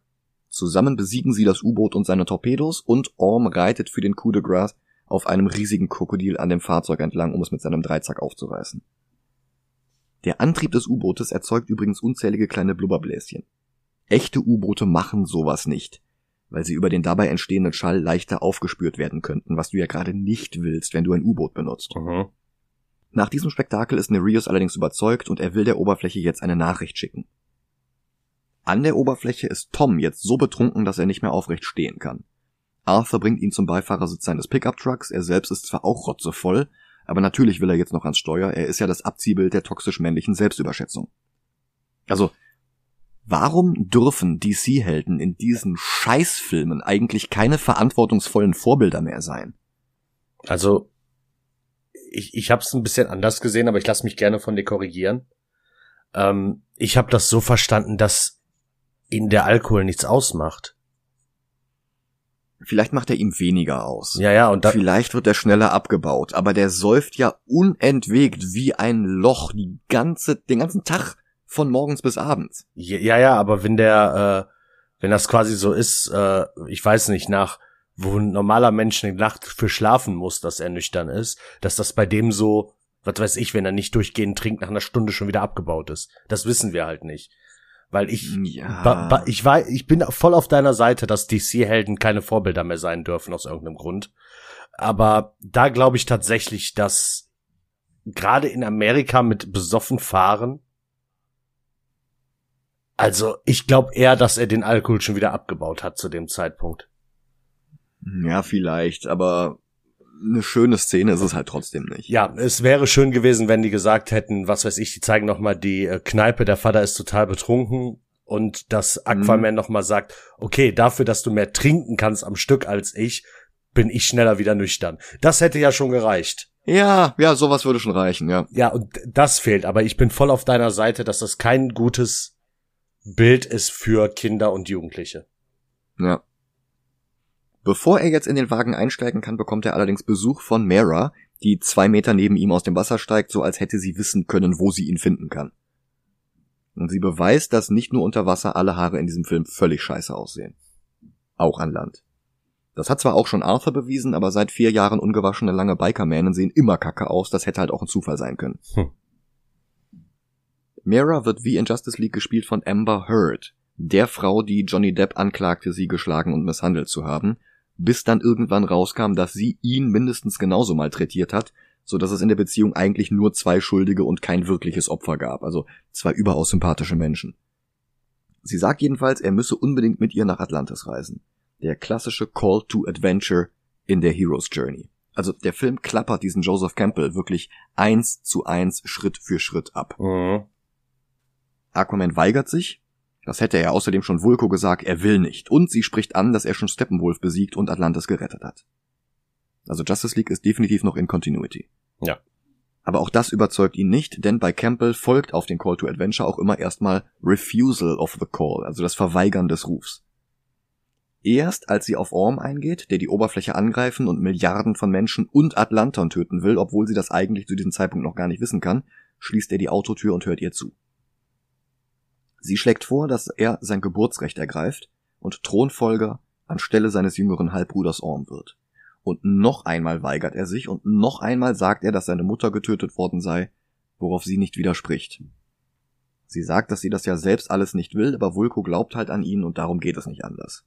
Zusammen besiegen sie das U-Boot und seine Torpedos und Orm reitet für den Coup de Grace auf einem riesigen Krokodil an dem Fahrzeug entlang, um es mit seinem Dreizack aufzureißen. Der Antrieb des U-Bootes erzeugt übrigens unzählige kleine Blubberbläschen. Echte U-Boote machen sowas nicht, weil sie über den dabei entstehenden Schall leichter aufgespürt werden könnten, was du ja gerade nicht willst, wenn du ein U-Boot benutzt. Mhm. Nach diesem Spektakel ist Nereus allerdings überzeugt und er will der Oberfläche jetzt eine Nachricht schicken. An der Oberfläche ist Tom jetzt so betrunken, dass er nicht mehr aufrecht stehen kann. Arthur bringt ihn zum Beifahrersitz seines Pickup-Trucks, er selbst ist zwar auch rotzevoll, aber natürlich will er jetzt noch ans Steuer, er ist ja das Abziehbild der toxisch männlichen Selbstüberschätzung. Also, Warum dürfen DC-Helden in diesen Scheißfilmen eigentlich keine verantwortungsvollen Vorbilder mehr sein? Also, ich, ich habe es ein bisschen anders gesehen, aber ich lasse mich gerne von dir korrigieren. Ähm, ich habe das so verstanden, dass ihnen der Alkohol nichts ausmacht. Vielleicht macht er ihm weniger aus. Ja, ja, und dann. Vielleicht wird er schneller abgebaut, aber der säuft ja unentwegt wie ein Loch die ganze, den ganzen Tag von morgens bis abends. Ja, ja, aber wenn der, äh, wenn das quasi so ist, äh, ich weiß nicht, nach wo ein normaler Mensch eine Nacht für schlafen muss, dass er nüchtern ist, dass das bei dem so, was weiß ich, wenn er nicht durchgehend trinkt, nach einer Stunde schon wieder abgebaut ist. Das wissen wir halt nicht. Weil ich, Ja. ich war, ich bin voll auf deiner Seite, dass DC-Helden keine Vorbilder mehr sein dürfen aus irgendeinem Grund. Aber da glaube ich tatsächlich, dass gerade in Amerika mit besoffen fahren, also ich glaube eher, dass er den Alkohol schon wieder abgebaut hat zu dem Zeitpunkt. Ja, vielleicht, aber eine schöne Szene ist es halt trotzdem nicht. Ja, es wäre schön gewesen, wenn die gesagt hätten, was weiß ich, die zeigen noch mal die äh, Kneipe, der Vater ist total betrunken und dass Aquaman noch mal sagt, okay, dafür, dass du mehr trinken kannst am Stück als ich, bin ich schneller wieder nüchtern. Das hätte ja schon gereicht. Ja, ja, sowas würde schon reichen, ja. Ja, und das fehlt, aber ich bin voll auf deiner Seite, dass das kein gutes Bild ist für Kinder und Jugendliche. Ja. Bevor er jetzt in den Wagen einsteigen kann, bekommt er allerdings Besuch von Mara, die zwei Meter neben ihm aus dem Wasser steigt, so als hätte sie wissen können, wo sie ihn finden kann. Und sie beweist, dass nicht nur unter Wasser alle Haare in diesem Film völlig scheiße aussehen. Auch an Land. Das hat zwar auch schon Arthur bewiesen, aber seit vier Jahren ungewaschene lange Bikermänen sehen immer kacke aus, das hätte halt auch ein Zufall sein können. Hm. Mara wird wie in Justice League gespielt von Amber Heard, der Frau, die Johnny Depp anklagte, sie geschlagen und misshandelt zu haben, bis dann irgendwann rauskam, dass sie ihn mindestens genauso malträtiert hat, so dass es in der Beziehung eigentlich nur zwei Schuldige und kein wirkliches Opfer gab, also zwei überaus sympathische Menschen. Sie sagt jedenfalls, er müsse unbedingt mit ihr nach Atlantis reisen. Der klassische Call to Adventure in der Hero's Journey. Also der Film klappert diesen Joseph Campbell wirklich eins zu eins Schritt für Schritt ab. Mhm. Aquaman weigert sich. Das hätte er außerdem schon Vulko gesagt, er will nicht. Und sie spricht an, dass er schon Steppenwolf besiegt und Atlantis gerettet hat. Also Justice League ist definitiv noch in Continuity. Ja. Aber auch das überzeugt ihn nicht, denn bei Campbell folgt auf den Call to Adventure auch immer erstmal Refusal of the Call, also das Verweigern des Rufs. Erst als sie auf Orm eingeht, der die Oberfläche angreifen und Milliarden von Menschen und Atlanton töten will, obwohl sie das eigentlich zu diesem Zeitpunkt noch gar nicht wissen kann, schließt er die Autotür und hört ihr zu. Sie schlägt vor, dass er sein Geburtsrecht ergreift und Thronfolger anstelle seines jüngeren Halbbruders Orm wird. Und noch einmal weigert er sich und noch einmal sagt er, dass seine Mutter getötet worden sei, worauf sie nicht widerspricht. Sie sagt, dass sie das ja selbst alles nicht will, aber Vulko glaubt halt an ihn und darum geht es nicht anders.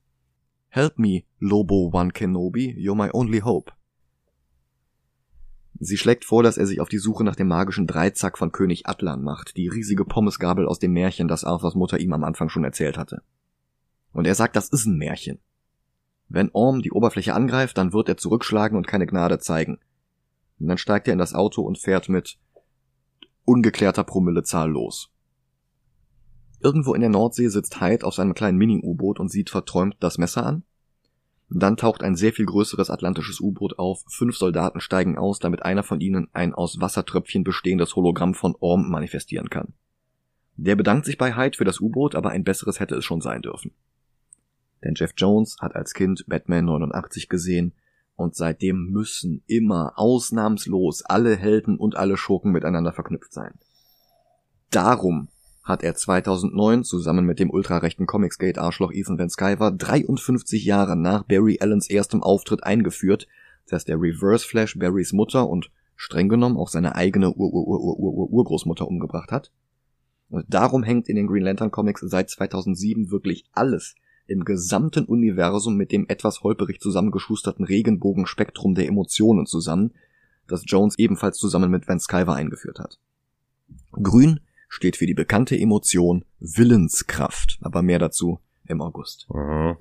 Help me, Lobo One Kenobi, you're my only hope. Sie schlägt vor, dass er sich auf die Suche nach dem magischen Dreizack von König Atlan macht, die riesige Pommesgabel aus dem Märchen, das Arthurs Mutter ihm am Anfang schon erzählt hatte. Und er sagt, das ist ein Märchen. Wenn Orm die Oberfläche angreift, dann wird er zurückschlagen und keine Gnade zeigen. Und dann steigt er in das Auto und fährt mit ungeklärter Promillezahl los. Irgendwo in der Nordsee sitzt Hyde auf seinem kleinen Mini-U-Boot und sieht verträumt das Messer an. Dann taucht ein sehr viel größeres atlantisches U-Boot auf, fünf Soldaten steigen aus, damit einer von ihnen ein aus Wassertröpfchen bestehendes Hologramm von Orm manifestieren kann. Der bedankt sich bei Hyde für das U-Boot, aber ein besseres hätte es schon sein dürfen. Denn Jeff Jones hat als Kind Batman 89 gesehen und seitdem müssen immer ausnahmslos alle Helden und alle Schurken miteinander verknüpft sein. Darum hat er 2009 zusammen mit dem ultrarechten Comicsgate Arschloch Ethan Van Sciver 53 Jahre nach Barry Allens erstem Auftritt eingeführt, dass der Reverse Flash Barrys Mutter und streng genommen auch seine eigene Ur-Ur-Ur-Ur-Urgroßmutter umgebracht hat. Und darum hängt in den Green Lantern Comics seit 2007 wirklich alles im gesamten Universum mit dem etwas holperig zusammengeschusterten Regenbogenspektrum der Emotionen zusammen, das Jones ebenfalls zusammen mit Van Sciver eingeführt hat. Grün steht für die bekannte Emotion Willenskraft, aber mehr dazu im August. Mhm.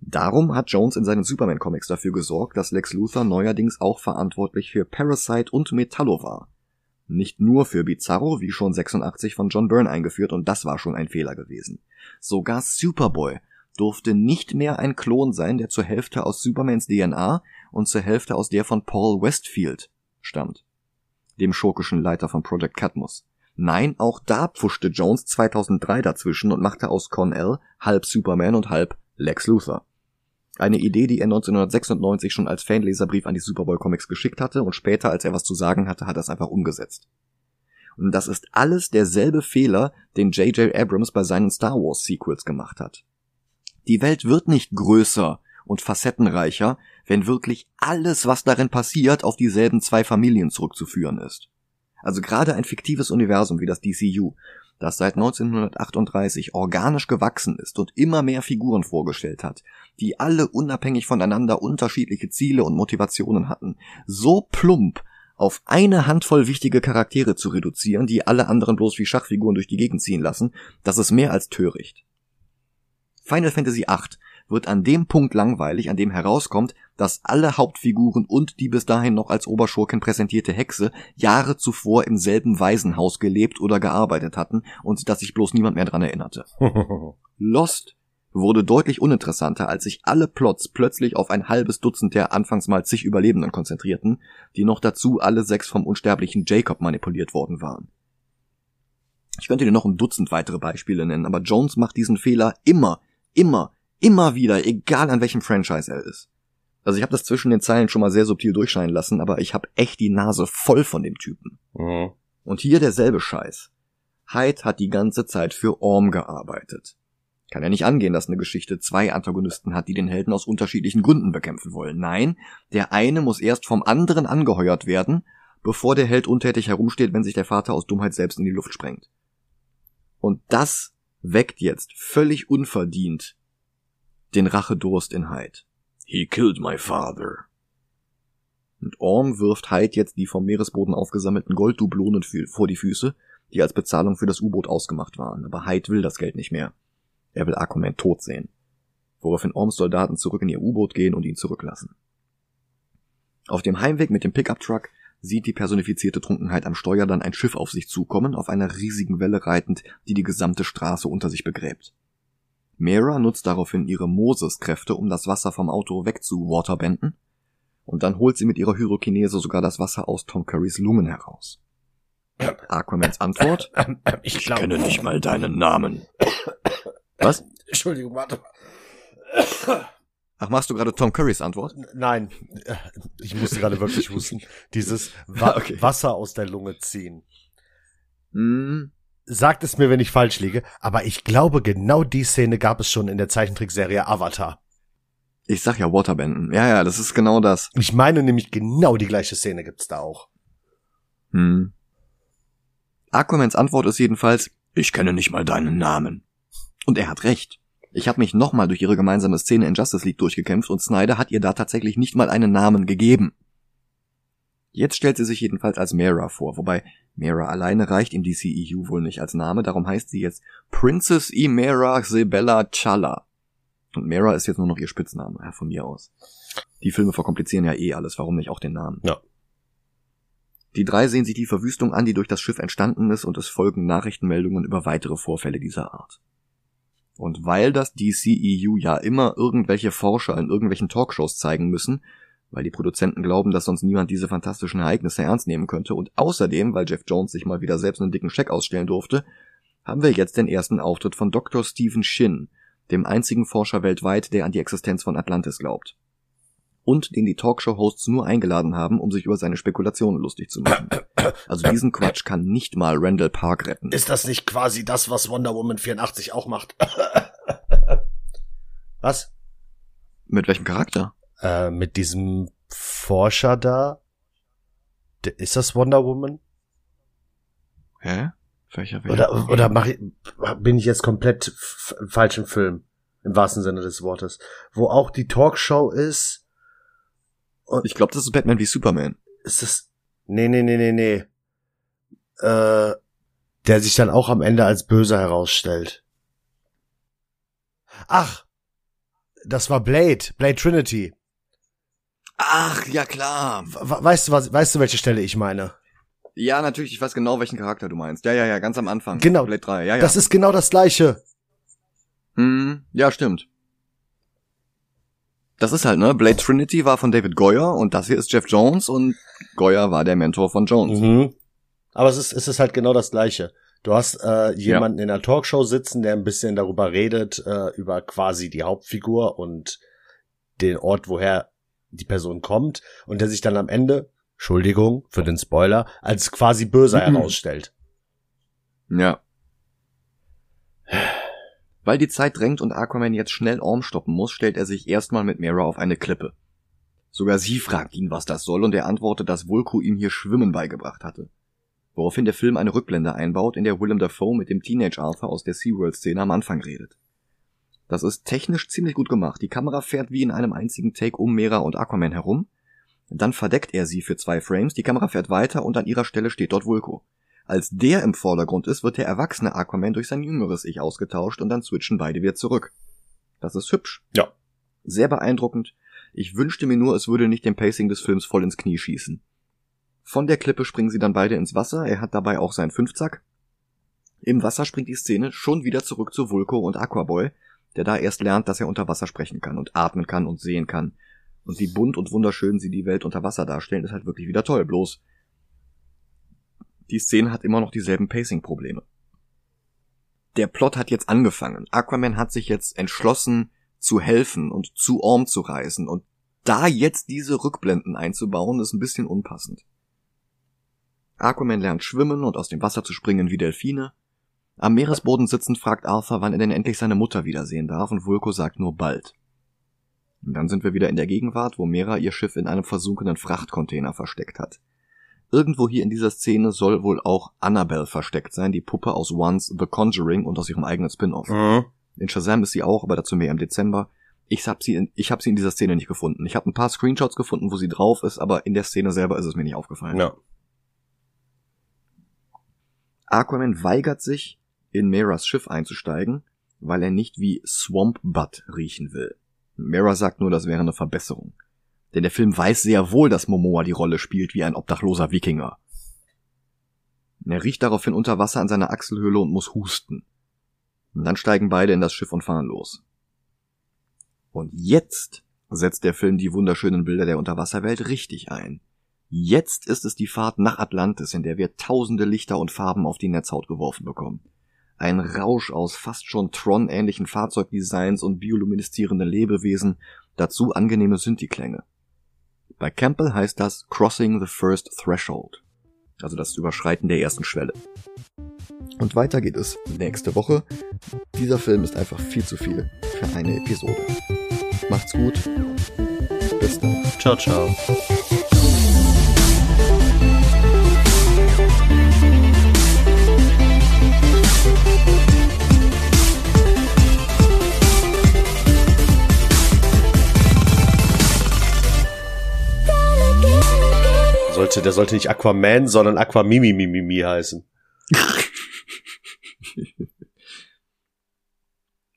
Darum hat Jones in seinen Superman-Comics dafür gesorgt, dass Lex Luthor neuerdings auch verantwortlich für Parasite und Metallo war. Nicht nur für Bizarro, wie schon 86 von John Byrne eingeführt, und das war schon ein Fehler gewesen. Sogar Superboy durfte nicht mehr ein Klon sein, der zur Hälfte aus Supermans DNA und zur Hälfte aus der von Paul Westfield stammt, dem schurkischen Leiter von Project Cadmus. Nein, auch da pfuschte Jones 2003 dazwischen und machte aus Con-El halb Superman und halb Lex Luthor. Eine Idee, die er 1996 schon als Fanleserbrief an die Superboy Comics geschickt hatte und später, als er was zu sagen hatte, hat er es einfach umgesetzt. Und das ist alles derselbe Fehler, den J.J. Abrams bei seinen Star Wars Sequels gemacht hat. Die Welt wird nicht größer und facettenreicher, wenn wirklich alles, was darin passiert, auf dieselben zwei Familien zurückzuführen ist. Also gerade ein fiktives Universum wie das DCU das seit 1938 organisch gewachsen ist und immer mehr Figuren vorgestellt hat, die alle unabhängig voneinander unterschiedliche Ziele und Motivationen hatten, so plump auf eine Handvoll wichtige Charaktere zu reduzieren, die alle anderen bloß wie Schachfiguren durch die Gegend ziehen lassen, das ist mehr als töricht. Final Fantasy VIII wird an dem Punkt langweilig, an dem herauskommt, dass alle Hauptfiguren und die bis dahin noch als Oberschurken präsentierte Hexe Jahre zuvor im selben Waisenhaus gelebt oder gearbeitet hatten und dass sich bloß niemand mehr dran erinnerte. Lost wurde deutlich uninteressanter, als sich alle Plots plötzlich auf ein halbes Dutzend der anfangs mal zig Überlebenden konzentrierten, die noch dazu alle sechs vom unsterblichen Jacob manipuliert worden waren. Ich könnte dir noch ein Dutzend weitere Beispiele nennen, aber Jones macht diesen Fehler immer, immer, Immer wieder, egal an welchem Franchise er ist. Also ich habe das zwischen den Zeilen schon mal sehr subtil durchscheinen lassen, aber ich habe echt die Nase voll von dem Typen. Mhm. Und hier derselbe Scheiß. Hyde hat die ganze Zeit für Orm gearbeitet. Kann ja nicht angehen, dass eine Geschichte zwei Antagonisten hat, die den Helden aus unterschiedlichen Gründen bekämpfen wollen. Nein, der eine muss erst vom anderen angeheuert werden, bevor der Held untätig herumsteht, wenn sich der Vater aus Dummheit selbst in die Luft sprengt. Und das weckt jetzt völlig unverdient den Rachedurst in Hyde. He killed my father. Und Orm wirft Hyde jetzt die vom Meeresboden aufgesammelten Golddublonen vor die Füße, die als Bezahlung für das U-Boot ausgemacht waren. Aber Hyde will das Geld nicht mehr. Er will Aquaman tot sehen. Woraufhin Orms Soldaten zurück in ihr U-Boot gehen und ihn zurücklassen. Auf dem Heimweg mit dem Pickup-Truck sieht die personifizierte Trunkenheit am Steuer dann ein Schiff auf sich zukommen, auf einer riesigen Welle reitend, die die gesamte Straße unter sich begräbt. Mera nutzt daraufhin ihre Moses-Kräfte, um das Wasser vom Auto wegzuwaterbenden, und dann holt sie mit ihrer Hyrokinese sogar das Wasser aus Tom Currys Lungen heraus. Aquamans Antwort? Ich, ich kenne nicht mal deinen Namen. Was? Entschuldigung, warte. Ach, machst du gerade Tom Currys Antwort? Nein, ich musste gerade wirklich husten. Dieses Wa okay. Wasser aus der Lunge ziehen. Mm, sagt es mir, wenn ich falsch liege, aber ich glaube, genau die Szene gab es schon in der Zeichentrickserie Avatar. Ich sag ja Waterbenden. Ja, ja, das ist genau das. Ich meine nämlich genau die gleiche Szene gibt's da auch. Hm. Aquamans Antwort ist jedenfalls, ich kenne nicht mal deinen Namen. Und er hat recht. Ich habe mich nochmal durch ihre gemeinsame Szene in Justice League durchgekämpft und Snyder hat ihr da tatsächlich nicht mal einen Namen gegeben. Jetzt stellt sie sich jedenfalls als Mera vor, wobei Mera alleine reicht im DCEU wohl nicht als Name, darum heißt sie jetzt Princess Imera Sebella Chala. Und Mera ist jetzt nur noch ihr Spitzname, ja, von mir aus. Die Filme verkomplizieren ja eh alles, warum nicht auch den Namen? Ja. Die drei sehen sich die Verwüstung an, die durch das Schiff entstanden ist, und es folgen Nachrichtenmeldungen über weitere Vorfälle dieser Art. Und weil das DCEU ja immer irgendwelche Forscher in irgendwelchen Talkshows zeigen müssen, weil die Produzenten glauben, dass sonst niemand diese fantastischen Ereignisse ernst nehmen könnte und außerdem, weil Jeff Jones sich mal wieder selbst einen dicken Scheck ausstellen durfte, haben wir jetzt den ersten Auftritt von Dr. Stephen Shin, dem einzigen Forscher weltweit, der an die Existenz von Atlantis glaubt. Und den die Talkshow-Hosts nur eingeladen haben, um sich über seine Spekulationen lustig zu machen. Also diesen Quatsch kann nicht mal Randall Park retten. Ist das nicht quasi das, was Wonder Woman 84 auch macht? was? Mit welchem Charakter? Äh, mit diesem Forscher da. Ist das Wonder Woman? Hä? Welcher Oder, oder mach ich, bin ich jetzt komplett im falschen Film? Im wahrsten Sinne des Wortes. Wo auch die Talkshow ist. Und ich glaube, das ist Batman wie Superman. Ist das. Nee, nee, nee, nee, nee. Äh, der sich dann auch am Ende als böse herausstellt. Ach, das war Blade, Blade Trinity. Ach, ja klar. Weißt du was, weißt du, welche Stelle ich meine? Ja, natürlich, ich weiß genau, welchen Charakter du meinst. Ja, ja, ja, ganz am Anfang. Genau. Blade 3, ja, ja. Das ist genau das gleiche. Hm, ja, stimmt. Das ist halt, ne? Blade Trinity war von David Goyer und das hier ist Jeff Jones und Goyer war der Mentor von Jones. Mhm. Aber es ist, es ist halt genau das Gleiche. Du hast äh, jemanden in einer Talkshow sitzen, der ein bisschen darüber redet, äh, über quasi die Hauptfigur und den Ort, woher die Person kommt und der sich dann am Ende, Entschuldigung für den Spoiler, als quasi böser Mhm. herausstellt. Ja. Weil die Zeit drängt und Aquaman jetzt schnell Orm stoppen muss, stellt er sich erstmal mit Mera auf eine Klippe. Sogar sie fragt ihn, was das soll, und er antwortet, dass Vulko ihm hier Schwimmen beigebracht hatte. Woraufhin der Film eine Rückblende einbaut, in der Willem Dafoe mit dem Teenage Arthur aus der SeaWorld-Szene am Anfang redet. Das ist technisch ziemlich gut gemacht. Die Kamera fährt wie in einem einzigen Take um Mera und Aquaman herum. Dann verdeckt er sie für zwei Frames, die Kamera fährt weiter und an ihrer Stelle steht dort Vulko. Als der im Vordergrund ist, wird der erwachsene Aquaman durch sein jüngeres Ich ausgetauscht und dann switchen beide wieder zurück. Das ist hübsch. Ja. Sehr beeindruckend. Ich wünschte mir nur, es würde nicht dem Pacing des Films voll ins Knie schießen. Von der Klippe springen sie dann beide ins Wasser, er hat dabei auch seinen Fünfzack. Im Wasser springt die Szene schon wieder zurück zu Vulko und Aquaboy, der da erst lernt, dass er unter Wasser sprechen kann und atmen kann und sehen kann. Und wie bunt und wunderschön sie die Welt unter Wasser darstellen, ist halt wirklich wieder toll. Bloß die Szene hat immer noch dieselben Pacing-Probleme. Der Plot hat jetzt angefangen. Aquaman hat sich jetzt entschlossen, zu helfen und zu Orm zu reisen. Und da jetzt diese Rückblenden einzubauen, ist ein bisschen unpassend. Aquaman lernt schwimmen und aus dem Wasser zu springen wie Delfine. Am Meeresboden sitzend fragt Arthur, wann er denn endlich seine Mutter wiedersehen darf, und Vulko sagt nur bald. Und dann sind wir wieder in der Gegenwart, wo Mera ihr Schiff in einem versunkenen Frachtcontainer versteckt hat. Irgendwo hier in dieser Szene soll wohl auch Annabelle versteckt sein, die Puppe aus Once The Conjuring und aus ihrem eigenen Spin-off. Mhm. In Shazam ist sie auch, aber dazu mehr im Dezember. Ich hab sie in, ich hab sie in dieser Szene nicht gefunden. Ich habe ein paar Screenshots gefunden, wo sie drauf ist, aber in der Szene selber ist es mir nicht aufgefallen. Ja. Aquaman weigert sich, in Meras Schiff einzusteigen, weil er nicht wie Swamp Butt riechen will. Mera sagt nur, das wäre eine Verbesserung. Denn der Film weiß sehr wohl, dass Momoa die Rolle spielt wie ein obdachloser Wikinger. Er riecht daraufhin unter Wasser an seiner Achselhöhle und muss husten. Und dann steigen beide in das Schiff und fahren los. Und jetzt setzt der Film die wunderschönen Bilder der Unterwasserwelt richtig ein. Jetzt ist es die Fahrt nach Atlantis, in der wir tausende Lichter und Farben auf die Netzhaut geworfen bekommen. Ein Rausch aus fast schon Tron-ähnlichen Fahrzeugdesigns und biolumineszierenden Lebewesen, dazu angenehme Synthi-Klänge. Bei Campbell heißt das Crossing the First Threshold, also das Überschreiten der ersten Schwelle. Und weiter geht es nächste Woche. Dieser Film ist einfach viel zu viel für eine Episode. Macht's gut. Bis dann. Ciao, ciao. Sollte, der sollte nicht Aquaman, sondern Aquamimimimimi heißen.